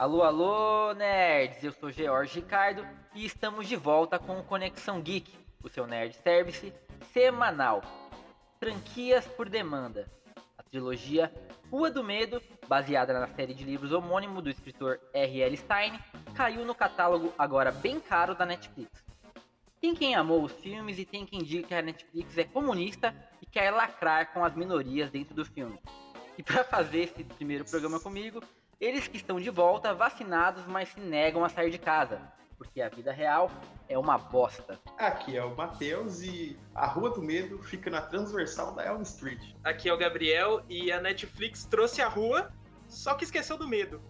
Alô, alô, nerds! Eu sou George Ricardo e estamos de volta com o Conexão Geek, o seu nerd service semanal. Franquias por demanda. A trilogia Rua do Medo, baseada na série de livros homônimo do escritor R.L. Stein, caiu no catálogo agora bem caro da Netflix. Tem quem amou os filmes e tem quem diga que a Netflix é comunista e quer lacrar com as minorias dentro do filme. E para fazer esse primeiro programa comigo, eles que estão de volta vacinados, mas se negam a sair de casa, porque a vida real é uma bosta. Aqui é o Matheus e a Rua do Medo fica na transversal da Elm Street. Aqui é o Gabriel e a Netflix trouxe a rua, só que esqueceu do medo.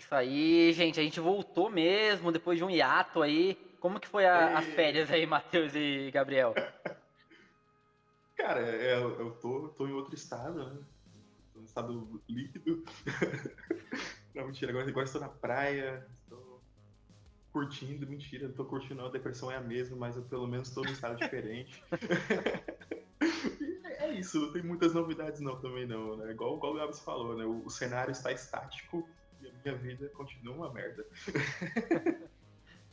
Isso aí, gente. A gente voltou mesmo depois de um hiato aí. Como que foi a, as férias aí, Matheus e Gabriel? Cara, é, eu tô, tô em outro estado, né? Tô no estado líquido. não, mentira, agora, agora estou na praia, estou curtindo, mentira, não tô curtindo não, a depressão é a mesma, mas eu pelo menos estou num estado diferente. é isso, não tem muitas novidades não também não, né? Igual, igual o Gabs falou, né? O, o cenário está estático e a minha vida continua uma merda.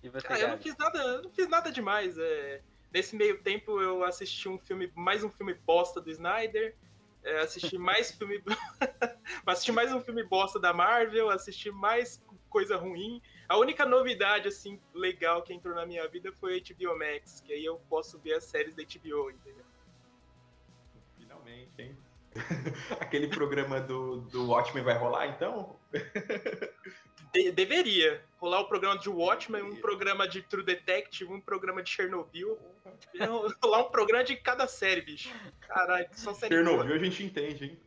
E você, Ah, eu não fiz nada, eu não fiz nada demais. É... Nesse meio tempo eu assisti um filme, mais um filme bosta do Snyder. é, assisti mais filme. assisti mais um filme bosta da Marvel, assisti mais coisa ruim. A única novidade, assim, legal que entrou na minha vida foi a HBO Max, que aí eu posso ver as séries da HBO, entendeu? Finalmente, hein? Aquele programa do, do Watchmen vai rolar, então? De- deveria rolar o programa de Watchmen, um programa de True Detective, um programa de Chernobyl. rolar um programa de cada série, bicho. Caralho, só série boa. Chernobyl a gente entende, hein?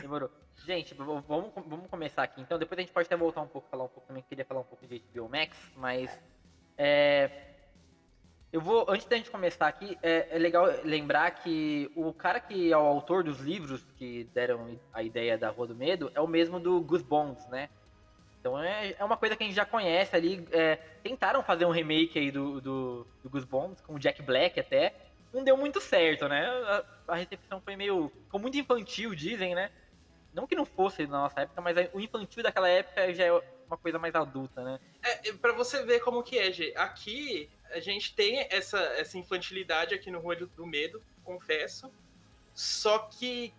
Demorou. Gente, vamos, vamos começar aqui. Então, depois a gente pode até voltar um pouco, falar um pouco também. Queria falar um pouco de HBO Max, mas. É, eu vou, antes da gente começar aqui, é, é legal lembrar que o cara que é o autor dos livros que deram a ideia da Rua do Medo é o mesmo do Goosebumps, né? Então é, é uma coisa que a gente já conhece ali. é, tentaram fazer um remake aí do, do, do Goosebumps, com o Jack Black até. Não deu muito certo, né? A, a recepção foi meio. Ficou muito infantil, dizem, né? Não que não fosse na nossa época, mas o infantil daquela época já é uma coisa mais adulta, né? É, pra você ver como que é, Gê. Aqui a gente tem essa, essa infantilidade aqui no Rua do- do Medo, confesso. Só que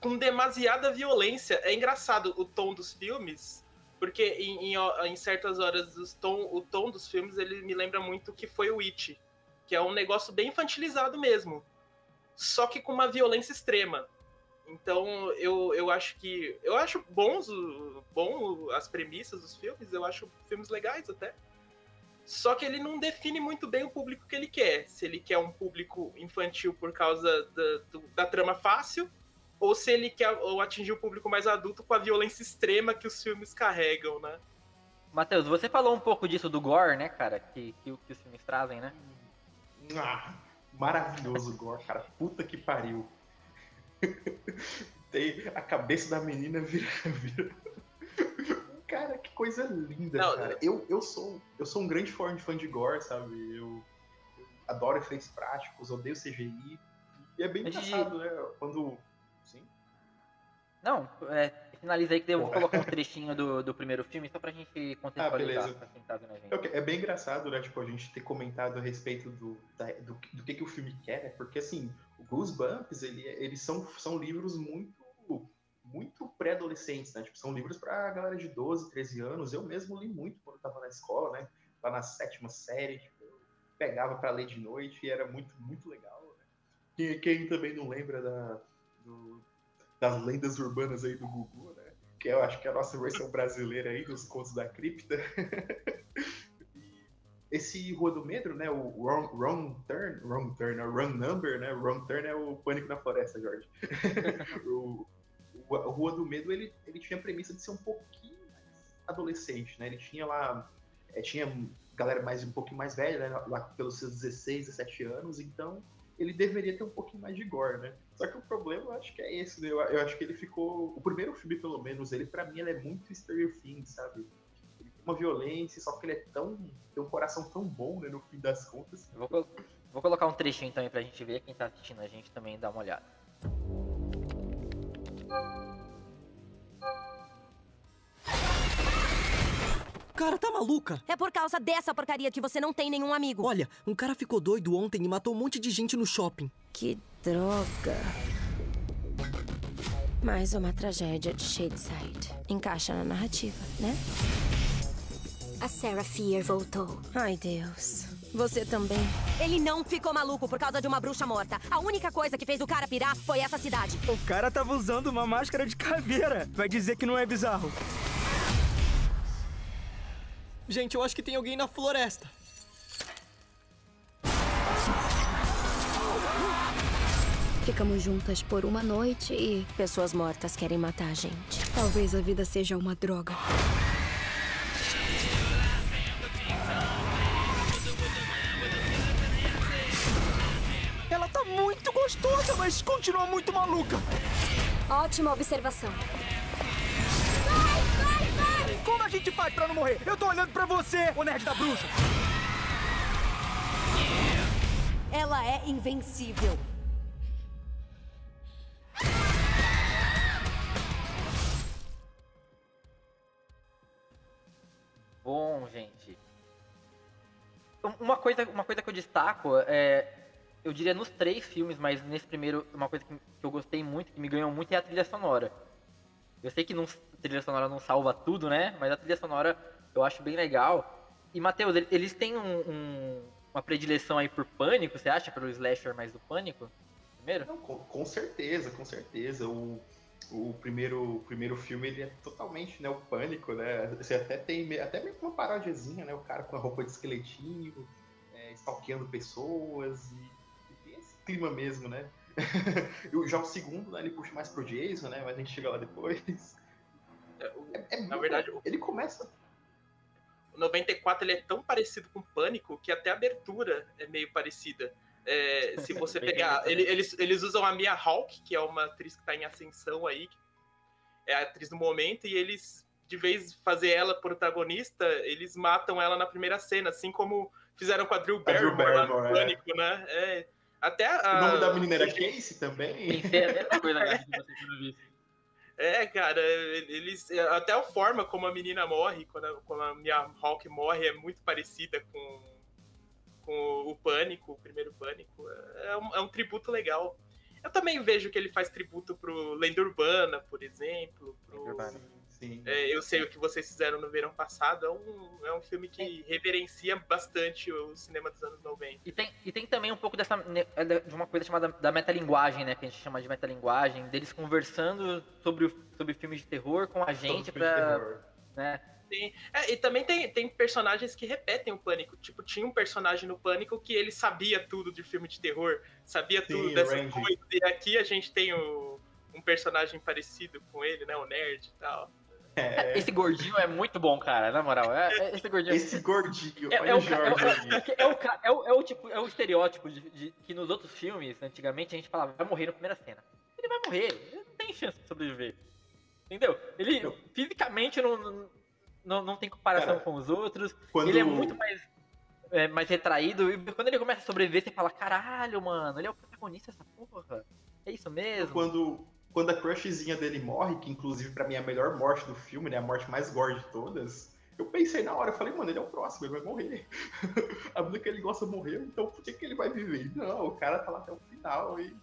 com demasiada violência. É engraçado o tom dos filmes, porque em, em- em certas horas os tom, o tom dos filmes ele me lembra muito o que foi o It, que é um negócio bem infantilizado mesmo. Só que com uma violência extrema. Então eu, eu acho que. Eu acho bons bom as premissas dos filmes, eu acho filmes legais até. Só que ele não define muito bem o público que ele quer. Se ele quer um público infantil por causa da, do- da trama fácil, ou se ele quer ou atingir o público mais adulto com a violência extrema que os filmes carregam, né? Matheus, você falou um pouco disso do gore, né, cara? Que, que, que os filmes trazem, né? Ah, maravilhoso o Gore, cara. Puta que pariu. Tem a cabeça da menina vira. vira... Coisa linda, Não, cara. Eu, eu, sou, eu sou um grande fã de, fã de Gore, sabe? Eu, eu adoro efeitos práticos, odeio CGI. E é bem Mas, engraçado, né? Quando. Sim. Não, é, finaliza aí que eu vou colocar um trechinho do, do primeiro filme, só pra gente contextualizar beleza. pra quem tá vendo a gente. É É bem engraçado, né? Tipo, a gente ter comentado a respeito do, da- do, do que, que o filme quer, né? Porque, assim, o Goosebumps, ele, eles são, são livros muito muito pré-adolescentes, né? Tipo, são livros pra galera de 12, 13 anos. Eu mesmo li muito quando eu tava na escola, né? Lá na sétima série, tipo, eu pegava pra ler de noite e era muito, muito legal, né? Quem, quem também não lembra da, do- das lendas urbanas aí do Gugu, né? Que eu acho que é a nossa versão brasileira aí dos contos da cripta. esse Rua do Medo, né? O wrong, wrong Turn, Wrong Turn, é o Wrong Number, né? Wrong Turn é o Pânico na Floresta, Jorge. o Rua do Medo, ele, ele tinha a premissa de ser um pouquinho mais adolescente, né? Ele tinha lá, é, tinha galera mais um pouquinho mais velha, né? Lá pelos seus 16, 17 anos, então ele deveria ter um pouquinho mais de gore, né? Só que o problema, eu acho que é esse, né? Eu, eu acho que ele ficou... O primeiro filme, pelo menos, ele, pra mim, ele é muito Stranger Things, sabe? Ele, uma violência, só que ele é tão. tem um coração tão bom, né, no fim das contas. Vou, vou colocar um trechinho também pra gente ver, quem tá assistindo a gente também dá uma olhada. Cara, tá maluca? É por causa dessa porcaria que você não tem nenhum amigo. Olha, um cara ficou doido ontem e matou um monte de gente no shopping. Que droga. Mais uma tragédia de Shadeside. Encaixa na narrativa, né? A Sarah Fear voltou. Ai, Deus. Você também. Ele não ficou maluco por causa de uma bruxa morta. A única coisa que fez o cara pirar foi essa cidade. O cara tava usando uma máscara de caveira. Vai dizer que não é bizarro. Gente, eu acho que tem alguém na floresta. Ficamos juntas por uma noite e Pessoas mortas querem matar a gente. talvez a vida seja uma droga. Ela tá muito gostosa, mas continua muito maluca. Ótima observação. Como a gente faz pra não morrer? Eu tô olhando pra você, ô nerd da bruxa. Ela é invencível. Bom, gente. Um- Uma coisa, uma coisa que eu destaco é. Eu diria nos três filmes, mas nesse primeiro, uma coisa que, que eu gostei muito, que me ganhou muito, é a trilha sonora. Eu sei que não, a trilha sonora não salva tudo, né? Mas a trilha sonora eu acho bem legal. E, Matheus, ele- eles têm um- um- uma predileção aí por pânico, você acha? Pelo slasher mais do pânico? Primeiro? Não, com, com certeza, com certeza. O, o, primeiro, o primeiro filme ele é totalmente né, o pânico, né? Você até tem até que uma parodiazinha, né? O cara com a roupa de esqueletinho, é, stalkeando pessoas e, e tem esse clima mesmo, né? E o- Já o segundo, né, ele puxa mais pro Jason, né? Mas a gente chega lá depois. É, o- É- é Na verdade, o ele começa. o 94 ele é tão parecido com Pânico que até a abertura é meio parecida. É, se você pegar. né? ele- eles, eles usam a Mia Hawk, que é uma atriz que tá em ascensão aí, é a atriz do momento, e eles, de vez de fazer ela protagonista, eles matam ela na primeira cena, assim como fizeram com a Drew Drew Barrymore, lá no Barrymore, é. Pânico, né? É, até a, O nome da menina era Casey também. Pensei a mesma coisa agora que você tinha visto. É, cara, eles. Até a forma como a menina morre, quando a, quando a Mia Hawk morre, é muito parecida com, com o Pânico, o primeiro Pânico. É um, é um tributo legal. Eu também vejo que ele faz tributo pro Lenda Urbana, por exemplo. Pro, Lenda Urbana. Sim. é, eu sei o que vocês fizeram no verão passado. É um, é um filme que reverencia bastante o cinema dos anos 90. E tem, e tem também um pouco dessa é da- de uma coisa chamada da metalinguagem, né? Que a gente chama de metalinguagem, deles conversando sobre, o- sobre filmes de terror com a gente terror. Né? É, e também tem, tem personagens que repetem o Pânico. Tipo, tinha um personagem no Pânico que ele sabia tudo de filme de terror, sabia Sim, tudo Randy. coisas. E aqui a gente tem o- um personagem parecido com ele, né? O nerd e tal. É, Esse gordinho é muito bom, cara, na moral. É, é- esse gordinho. esse gordinho, É, olha é o é, o, Jorge é, o, é, é tipo, é o estereótipo de, de- que nos outros filmes, antigamente, a gente falava, vai morrer na primeira cena. Ele vai morrer, ele não tem chance de sobreviver. Entendeu? Ele Não. fisicamente não, não, não, não tem comparação Cara, com os outros. Quando... Ele é muito mais, é, mais retraído. E quando ele começa a sobreviver, você fala, caralho, mano, ele é o protagonista dessa porra. É isso mesmo. Quando, quando a crushzinha dele morre, que inclusive pra mim é a melhor morte do filme, né? A morte mais gore de todas. Eu pensei na hora, eu falei, mano, ele é o próximo, ele vai morrer. a menina que ele gosta morreu, então por que, que ele vai viver? Não, o cara tá lá até o final e.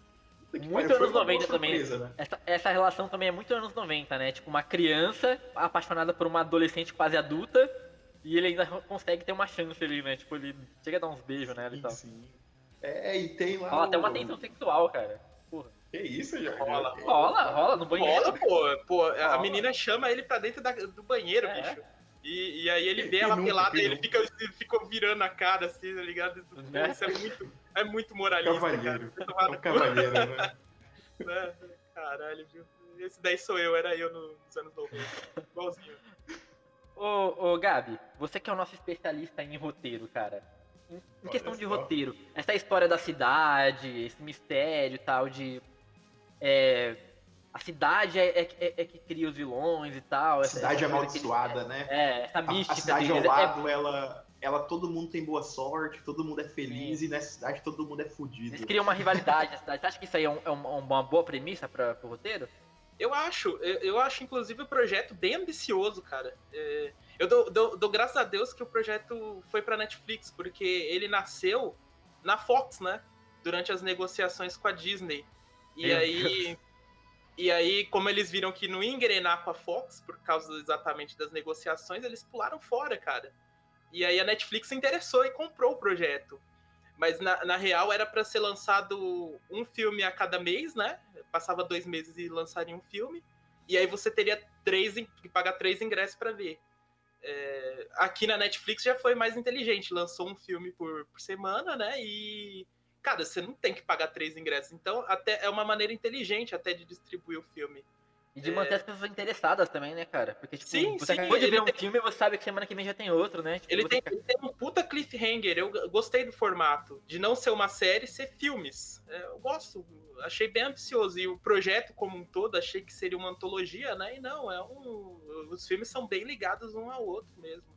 Muito pariu, anos uma boa 90 também. surpresa, Né? Essa, essa relação também é muito anos 90, né? Tipo, uma criança apaixonada por uma adolescente quase adulta e ele ainda consegue ter uma chance ali, né? Tipo, ele chega a dar uns beijos nela e Sim, tal. sim. É, e tem lá. Rola até uma o- tensão sexual, cara. Que isso, Jorge? Rola, Rola, rola no banheiro. Rola, pô, pô, a Rola. menina chama ele pra dentro da- do banheiro, É. bicho. E, e aí ele vê ela pelada e ele fica, ele fica virando a cara assim, tá ligado? Né? Isso é muito, é muito moralista, cara. Cavalheiro. Vai É um cavalheiro, né? né? Caralho, viu? Esse daí sou eu, era eu nos anos 90. Igualzinho. Ô, ô, Gabi, você que é o nosso especialista em roteiro, cara. Em, em Olha questão de só. roteiro, essa história da cidade, esse mistério e tal de. É, a cidade é, é, é, é que cria os vilões e tal. A cidade amaldiçoada, né? É, essa mística. A, a cidade ao lado, ela, ela, todo mundo tem boa sorte, todo mundo é feliz, Sim. e nessa cidade todo mundo é fudido. Eles criam uma rivalidade na cidade. Você acha que isso aí é, um, é uma boa premissa para o roteiro? Eu acho, eu, eu, acho, inclusive, o projeto bem ambicioso, cara. É, eu dou, dou, dou, graças a Deus que o projeto foi pra Netflix, porque ele nasceu na Fox, né? Durante as negociações com a Disney. E Meu aí. Deus. E aí, como eles viram que não ia engrenar com a Fox, por causa exatamente das negociações, eles pularam fora, cara. E aí a Netflix se interessou e comprou o projeto. Mas na, na real era para ser lançado um filme a cada mês, né? Passava dois meses e lançaria um filme. E aí você teria três que pagar três ingressos para ver. É, aqui na Netflix já foi mais inteligente, lançou um filme por, por semana, né? E cara, você não tem que pagar três ingressos. Então, até é uma maneira inteligente até de distribuir o filme. E de manter é... as pessoas interessadas também, né, cara? Porque, tipo, sim, você sim, acabou de ver um tem... filme e você sabe que semana que vem já tem outro, né? Tipo, ele, tem, ele, tem, um puta cliffhanger. Eu gostei do formato. De não ser uma série, ser filmes. É, eu gosto. Achei bem ambicioso. E o projeto como um todo, achei que seria uma antologia, né? E não, é um... Os filmes são bem ligados um ao outro mesmo.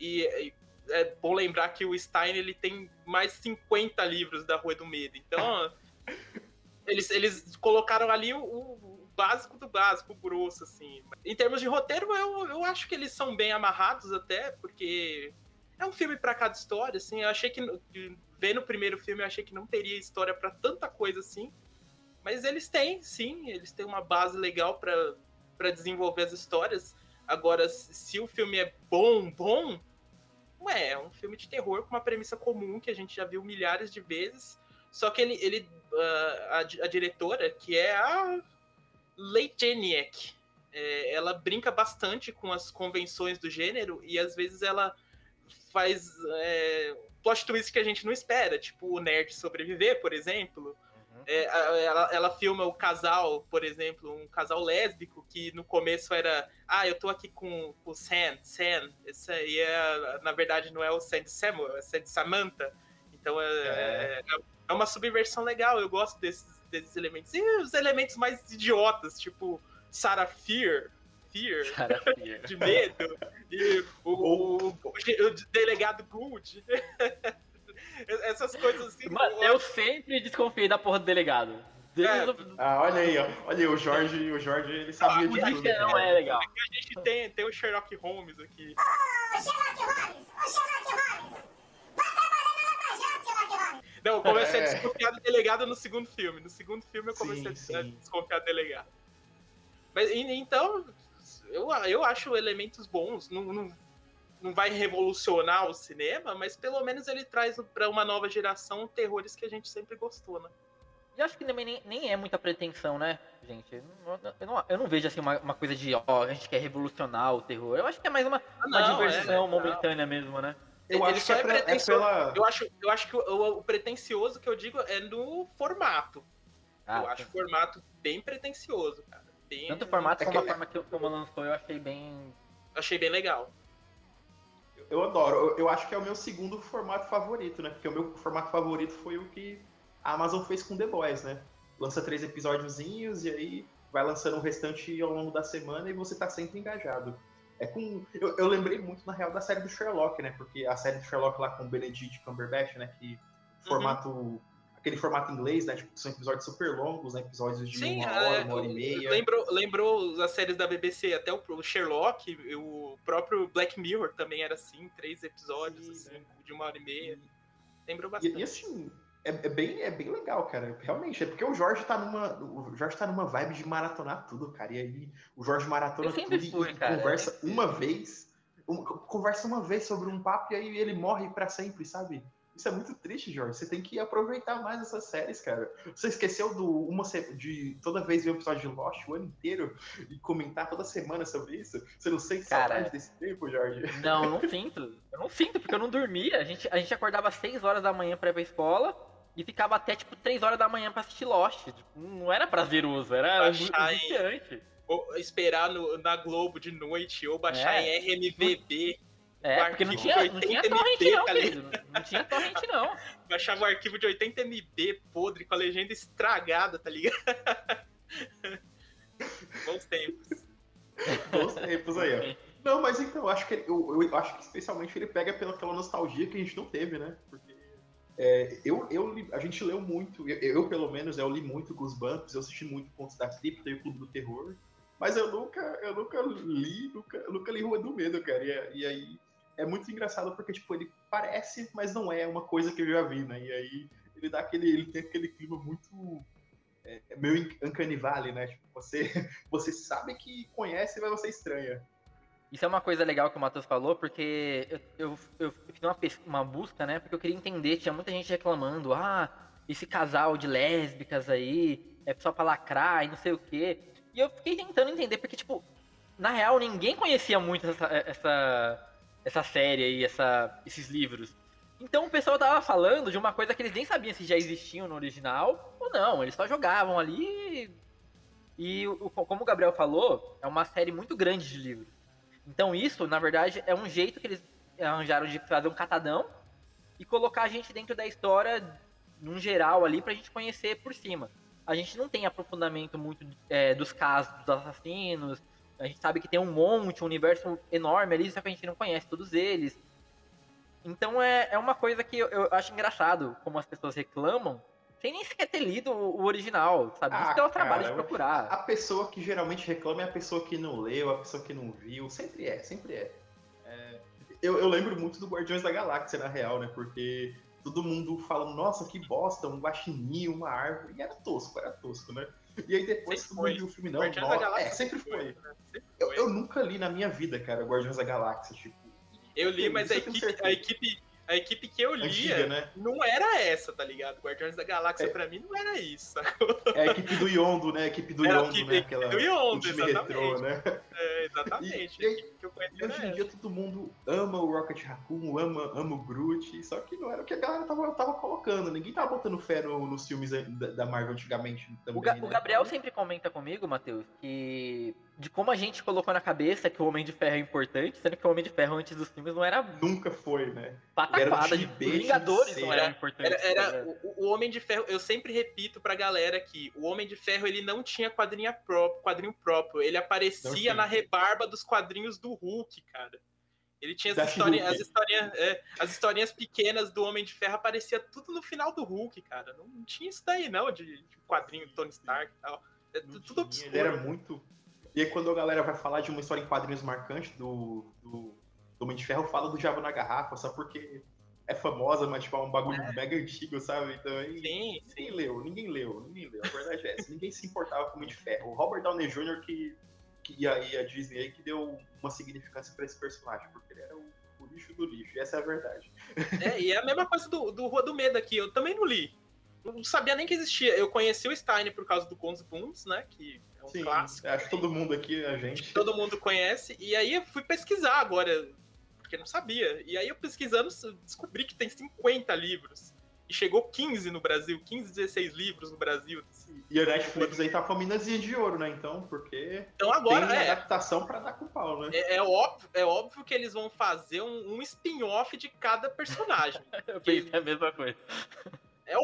E, e é bom lembrar que o Stein ele tem mais 50 livros da Rua do Medo. Então, eles, eles colocaram ali o, o, básico do básico, o grosso, assim. Em termos de roteiro, eu, eu acho que eles são bem amarrados até, porque é um filme para cada história, assim. Eu achei que, vendo o primeiro filme, eu achei que não teria história para tanta coisa assim. Mas eles têm, sim, eles têm uma base legal para desenvolver as histórias. Agora, se o filme é bom, bom, é, um filme de terror com uma premissa comum que a gente já viu milhares de vezes. Só que ele, ele uh, a, a, diretora, que é a Leiteniak, é, ela brinca bastante com as convenções do gênero e às vezes ela faz é, plot twist que a gente não espera, tipo o nerd sobreviver, por exemplo. É, ela, ela filma o casal, por exemplo, um casal lésbico que no começo era, ah, eu tô aqui com, o Sam, Sam, esse aí é, na verdade não é o Sam de Samuel, é o Sam de Samantha. Então é, é. é, é uma subversão legal, eu gosto desses, desses elementos. E os elementos mais idiotas, tipo Sarah Fear, Fear, de medo, e o, o, o, o delegado Good. Essas coisas assim. Mano, eu sempre desconfiei da porra do delegado. É. Ah, olha aí, ó. Olha aí, o Jorge, o Jorge ele sabia ah, de tudo. Não é legal. a gente tem, tem o Sherlock Holmes aqui. Ô, oh, Sherlock Holmes! Oh, Sherlock Holmes! Vai trabalhando na Lava Sherlock Holmes! Não, eu comecei é. a desconfiar do delegado no segundo filme. No segundo filme eu comecei sim, a, sim. desconfiar do delegado. Mas, então, eu, eu acho elementos bons. Não, não, não vai revolucionar o cinema, mas pelo menos ele traz para uma nova geração terrores que a gente sempre gostou, né? E acho que também nem, nem é muita pretensão, né, gente? Eu não, eu não, eu não vejo assim uma, uma, coisa de, ó, a gente quer revolucionar o terror. Eu acho que é mais uma, ah, uma diversão é, momentânea mesmo, né? Eu acho que é, é, é pela... eu, acho, eu acho que o, o, pretencioso que eu digo é no formato. Ah, eu acho o formato bem pretencioso, cara. Bem... Tanto o formato é como que... a forma que como lançou, eu achei bem. Achei bem legal. Eu adoro. Eu, eu, acho que é o meu segundo formato favorito, né? Porque o meu formato favorito foi o que a Amazon fez com The Boys, né? Lança três episódiozinhos e aí vai lançando o restante ao longo da semana e você tá sempre engajado. É com. Eu, eu, lembrei muito, na real, da série do Sherlock, né? Porque a série do Sherlock lá com Benedict Cumberbatch, né? Que formato uhum aquele formato inglês, né? Tipo, são episódios super longos, né? Episódios de Sim, uma hora, é, uma hora e meia. Lembrou, lembrou as séries da BBC, até o Sherlock, o próprio Black Mirror também era assim, três episódios, Sim, assim, de uma hora e meia. Lembrou bastante. E, e assim, é, é, bem, é bem legal, cara. Realmente, é porque o Jorge tá numa. O Jorge tá numa vibe de maratonar tudo, cara. E aí o Jorge maratona tudo fui, e cara. conversa uma vez. Um, conversa uma vez sobre um papo e aí ele morre para sempre, sabe? Isso é muito triste, Jorge. Você tem que aproveitar mais essas séries, cara. Você esqueceu do uma de toda vez ver um episódio de Lost o ano inteiro e comentar toda semana sobre isso? Você não sente cara, saudade desse tempo, Jorge? Não, não sinto. Eu não sinto, porque eu não dormia. A gente, a gente acordava às 6 horas da manhã pra ir pra escola e ficava até tipo 3 horas da manhã pra assistir Lost. Tipo, não era prazeroso, era angustiante. Ou esperar no, na Globo de noite ou baixar é. em RMVB. É, porque não tinha, não tinha torrent não, tá querido. Não tinha torrent não. Baixava o arquivo de 80 MB podre com a legenda estragada, tá ligado? Bons tempos. Bons tempos aí, ó. Não, mas então, eu acho que ele- eu, eu acho que especialmente ele pega pela aquela nostalgia que a gente não teve, né? Porque é, eu, eu li- a gente leu muito, eu, eu, pelo menos, eu li muito Goosebumps, eu assisti muito Contos da Cripta e o Clube do Terror, mas eu nunca, eu nunca li, nunca, eu nunca li Rua do Medo, cara. E, e aí é muito engraçado porque, tipo, ele parece, mas não é uma coisa que eu já vi, né? E aí ele dá aquele, ele tem aquele clima muito é, meio Uncanny Valley, né? Tipo, você, você sabe que conhece, mas você estranha. Isso é uma coisa legal que o Matheus falou, porque eu, eu, eu fiz uma, uma busca, né? Porque eu queria entender, tinha muita gente reclamando, ah, esse casal de lésbicas aí, é só pra lacrar e não sei o quê. E eu fiquei tentando entender, porque, tipo, na real, ninguém conhecia muito essa, essa, essa série aí, essa, esses livros. Então o pessoal tava falando de uma coisa que eles nem sabiam se já existiam no original ou não. Eles só jogavam ali. E como o Gabriel falou, é uma série muito grande de livros. Então isso, na verdade, é um jeito que eles arranjaram de fazer um catadão e colocar a gente dentro da história num geral ali pra gente conhecer por cima. A gente não tem aprofundamento muito é, dos casos dos assassinos. A gente sabe que tem um monte, um universo enorme ali, só que a gente não conhece todos eles. Então é, é uma coisa que eu, eu acho engraçado, como as pessoas reclamam, sem nem sequer ter lido o original, sabe? Isso Ah, que é o trabalho de procurar. A pessoa que geralmente reclama é a pessoa que não leu, a pessoa que não viu. Sempre é, sempre é. É, eu, eu lembro muito do Guardiões da Galáxia, na real, né? Porque todo mundo fala, nossa, que bosta, um guaxinim, uma árvore. E era tosco, era tosco, né? E aí depois Sempre foi. viu o filme, não, Guardiões da nossa, Galáxia é, sempre foi. né? Sempre Eu, foi. eu nunca li na minha vida, cara, Guardiões da Galáxia, tipo, Eu li, mas a equipe, a equipe, a equipe que eu lia antiga, né? não era essa, tá ligado? Guardiões da Galáxia É. pra mim não era isso. sacou? É a equipe do Yondo, né? A equipe do Era a Yondo, equipe né? Aquela, do Yondo, exatamente. retrô, né? É, exatamente. E- que eu conheci hoje em dia todo mundo ama o Rocket Raccoon, ama, ama o Groot, só que não era o que a galera tava, tava colocando. Ninguém tava botando fé no- nos filmes da, da Marvel antigamente também, O, Ga- né? o Gabriel sempre comenta comigo, Matheus, que de como a gente colocou na cabeça que o Homem de Ferro é importante, sendo que o Homem de Ferro antes dos filmes não era Nunca foi, né? Era um pataquada de Vingadores não cera. eram importantes. Era, era ligado? o, o Homem de Ferro, eu sempre repito pra galera que o Homem de Ferro ele não tinha quadrinha próprio, quadrinho próprio, ele aparecia na rebarba dos quadrinhos do Hulk, cara. Ele tinha as, She-Hulk. as, historinhas, é, as historinhas pequenas do Homem de Ferro aparecia tudo no final do Hulk, cara. Não, não tinha isso daí não, de, de quadrinho do Tony Stark e tal. É tudo tinha, obscuro. Ele era muito. E aí quando a galera vai falar de uma história em quadrinhos marcante do, do, do Homem de Ferro, fala do Diabo na Garrafa, só porque é famosa, mas tipo, é um bagulho mega antigo, sabe? Então aí. Sim, sim. Ninguém leu, ninguém leu, ninguém leu. A verdade é essa. ninguém se importava com o Homem de Ferro. O Robert Downey Jr. que, que e, a, e a Disney aí que deu uma significância pra esse personagem, porque ele era o, o lixo do lixo. E essa é a verdade. É, e é a mesma coisa do, do Rua do Medo aqui. Eu também não li. Não sabia nem que existia. Eu conheci o Stein por causa do Cons Boons, né? Que é um Sim, clássico. acho que todo mundo aqui, a gente. todo mundo conhece. E aí eu fui pesquisar agora, porque não sabia. E aí eu pesquisando, descobri que tem 50 livros. E chegou 15 no Brasil, 15, 16 livros no Brasil. E a Netflix aí tá com a minazinha de ouro, né? Então, porque Então agora tem é, adaptação pra dar com pau, né? é, é óbvio, é óbvio que eles vão fazer um, um spin-off de cada personagem. Eu pensei a mesma coisa.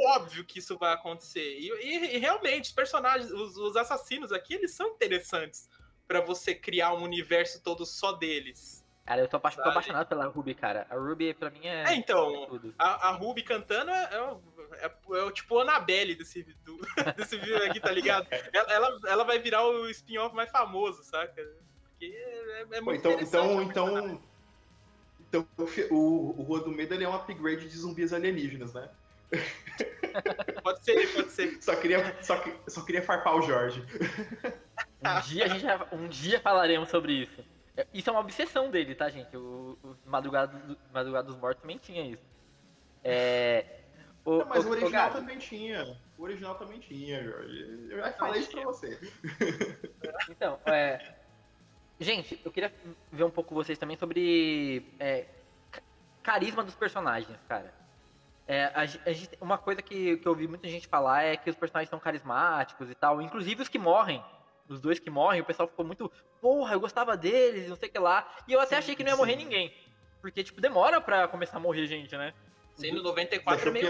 É óbvio que isso vai acontecer. E, e- e realmente, os personagens, os, os assassinos aqui, eles são interessantes pra você criar um universo todo só deles. Cara, eu tô, tô apaixonado pela Ruby, cara. A Ruby, pra mim, é, É, então, tudo. A, a Ruby cantando é, é, o- é, é o tipo Annabelle desse, do, desse vídeo aqui, tá ligado? Ela, ela, ela vai virar o spin-off mais famoso, saca? Porque é, é Pô, muito então, interessante. então, então, então o, fi- o, o Rua do Medo ele é um upgrade de zumbis alienígenas, né? Pode ser, pode ser. Só queria, só, só queria farpar o Jorge. Um dia a gente um dia falaremos sobre isso. É, Isso é uma obsessão dele, tá, gente? O, o Madrugada, do- Madrugada dos Mortos também tinha isso. É. O, Não, mas o- o original Gabi, também tinha. O original também tinha, Jorge. Eu já falei isso pra você. Então, é. Gente, eu queria ver um pouco vocês também sobre é, ca- carisma dos personagens, cara. É, a, a gente- uma coisa que, que eu ouvi muita gente falar é que os personagens são carismáticos e tal. Inclusive os que morrem. Os dois que morrem, o pessoal ficou muito. Porra, eu gostava deles, não sei o que lá. E eu até Sim, achei que não ia morrer sim. ninguém. Porque, tipo, demora pra começar a morrer gente, né? Sendo 94 é meio.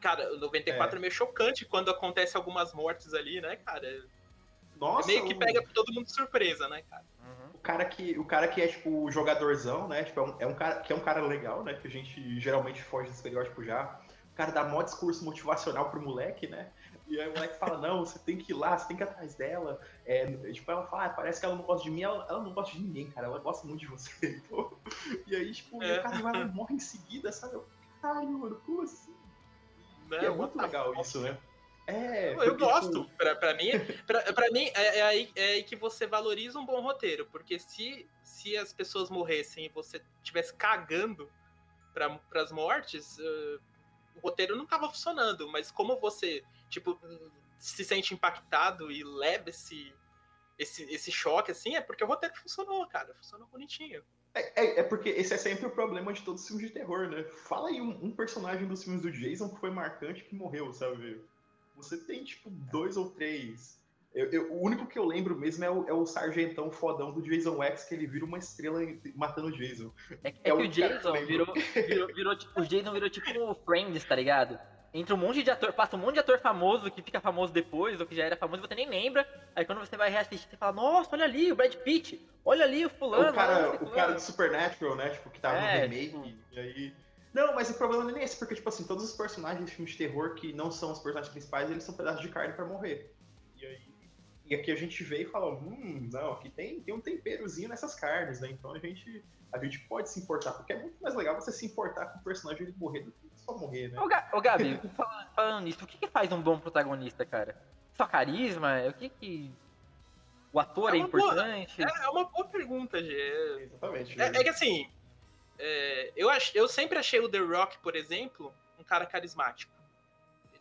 Cara, o 94 é. meio chocante quando acontece algumas mortes ali, né, cara? Nossa, Meio que pega todo mundo de surpresa, né, cara? O cara que, o cara que é, tipo, o jogadorzão, né? Tipo, é um, é um cara que é um cara legal, né? Que a gente geralmente foge do estereótipo já. O cara dá mó discurso motivacional pro moleque, né? E aí o moleque fala, não, você tem que ir lá, você tem que ir atrás dela. É, tipo, ela fala, ah, parece que ela não gosta de mim, ela, ela não gosta de ninguém, cara, ela gosta muito de você. Então, e aí, tipo, É. o cara vai morre em seguida, sabe? Eu, Caralho, mano, como assim? Né, E é muito legal isso, né? É, Eu porque, gosto. tipo, Pra, pra mim, pra, pra mim é, é aí, é aí que você valoriza um bom roteiro. Porque se, se as pessoas morressem e você estivesse cagando pra, pras mortes, eh, o roteiro não tava funcionando. Mas como você, tipo, se sente impactado e leva esse, esse, esse choque, assim, é porque o roteiro funcionou, cara. Funcionou bonitinho. É, é- é porque esse é sempre o problema de todos os filmes de terror, né? Fala aí um, um personagem dos filmes do Jason que foi marcante que morreu, sabe? Você tem, tipo, dois ou três. Eu- eu- o único que eu lembro mesmo é o, é o sargentão fodão do Jason X, que ele vira uma estrela matando o Jason. É, é É que o que Jason lembra. virou, virou, virou tipo, o Jason virou tipo o Friends, tá ligado? Entra um monte de ator, passa um monte de ator famoso que fica famoso depois, ou que já era famoso, você nem lembra. Aí quando você vai reassistir, você fala, nossa, olha ali, o Brad Pitt, olha ali o fulano. o cara, o fulano." cara do Supernatural, né? Tipo, que tava É, no remake. tipo- E aí. Não, mas o problema não é nem esse, porque, tipo assim, todos os personagens de filmes de terror que não são os personagens principais, eles são pedaços de carne pra morrer. E aí. E aqui a gente vê e fala, hum, não, aqui tem, tem um temperozinho nessas carnes, né? Então a gente, a gente pode se importar, porque é muito mais legal você se importar com o personagem ele morrer do que só morrer, né? Ô, Ga- ô, Gabi, falando, falando nisso, o que, que faz um bom protagonista, cara? Só carisma? O que que. O ator É é, uma boa- importante? É, é uma boa pergunta, Gê. Exatamente. É, é que assim, é, eu, ach, eu sempre achei o The Rock, por exemplo, um cara carismático.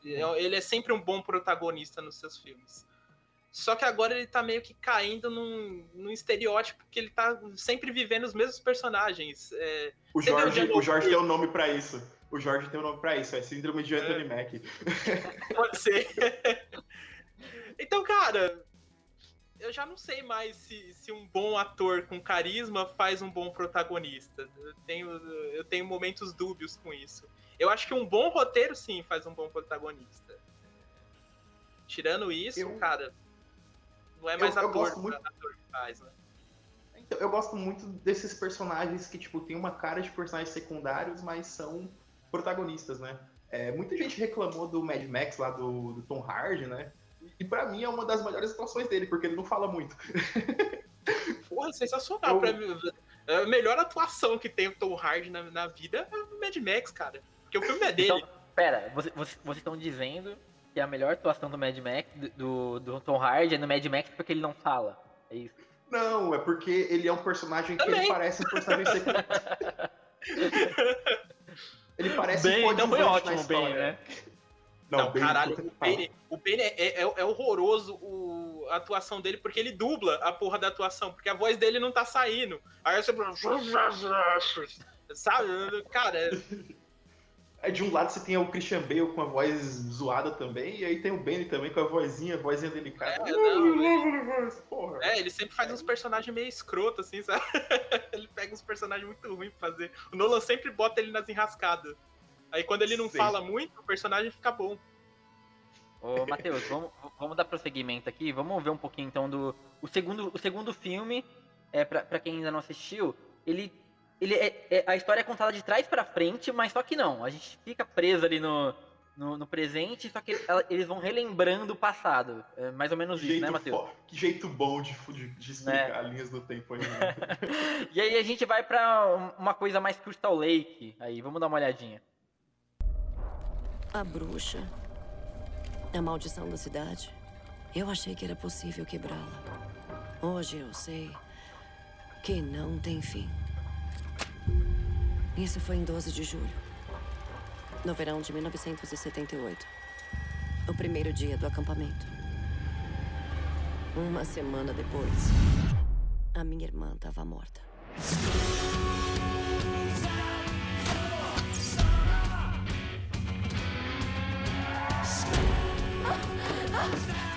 Ele é, ele é sempre um bom protagonista nos seus filmes. Só que agora ele tá meio que caindo num, num estereótipo que ele tá sempre vivendo os mesmos personagens. É, o, o Jorge, Django o Jorge tem um nome pra isso. O Jorge tem um nome pra isso, é Síndrome de Anthony Mack. Pode ser. então, cara, eu já não sei mais se, se um bom ator com carisma faz um bom protagonista. Eu tenho, eu tenho momentos dúbios com isso. Eu acho que um bom roteiro, sim, faz um bom protagonista. Tirando isso, Eu- cara, não é eu- mais eu ator, gosto muito- ator que faz, né? Então, eu gosto muito desses personagens que, tipo, tem uma cara de personagens secundários, mas são protagonistas, né? É, muita gente reclamou do Mad Max lá do, do Tom Hardy, né? E pra mim é uma das melhores atuações dele, porque ele não fala muito. Porra, sensacional. Eu- Pra mim, a melhor atuação que tem o Tom Hardy na, na vida é o Mad Max, cara. Porque o filme é dele. Então, pera, você- você- vocês estão dizendo que a melhor atuação do Mad Max, do, do Tom Hardy, é no Mad Max porque ele não fala. É isso. Não, é porque ele é um personagem que ele Também. parece um personagem secundário. ele parece Bem, um então foi ótimo, bem, né? Não, bem, caralho. Bane, o Bane é, é, é horroroso o, a atuação dele, porque ele dubla a porra da atuação, porque a voz dele não tá saindo. Aí você. Sabe? Cara, Aí de um lado você tem o Christian Bale com a voz zoada também, e aí tem o Benny também com a vozinha, a vozinha delicada. É, não, Porra. é, ele sempre faz uns personagens meio escroto, assim, sabe? ele pega uns personagens muito ruins pra fazer. O Nolan sempre bota ele nas enrascadas. Aí quando ele não Sim. fala muito, o personagem fica bom. Ô, Matheus, vamos, vamos dar prosseguimento aqui. Vamos ver um pouquinho então do. O segundo, o segundo filme, é, pra, pra quem ainda não assistiu, ele. ele é, é- a história é contada de trás pra frente, mas só que não. A gente fica preso ali no, no, no presente, só que ela- eles vão relembrando o passado. É mais ou menos Que isso, né, Matheus? que jeito bom de, de, de explicar linhas do tempo aí. né? E aí a gente vai pra um- uma coisa mais Crystal Lake. Aí, vamos dar uma olhadinha. A bruxa. A maldição da cidade. Eu achei que era possível quebrá-la. Hoje eu sei que não tem fim. Isso foi em 12 de julho, no verão de 1978. O primeiro dia do acampamento. Uma semana depois, a minha irmã estava morta. Ah!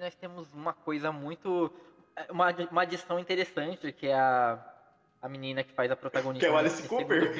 nós temos uma coisa muito. é, Uma, uma adição interessante, que é a, a menina que faz a protagonista. Que é o Alice Cooper.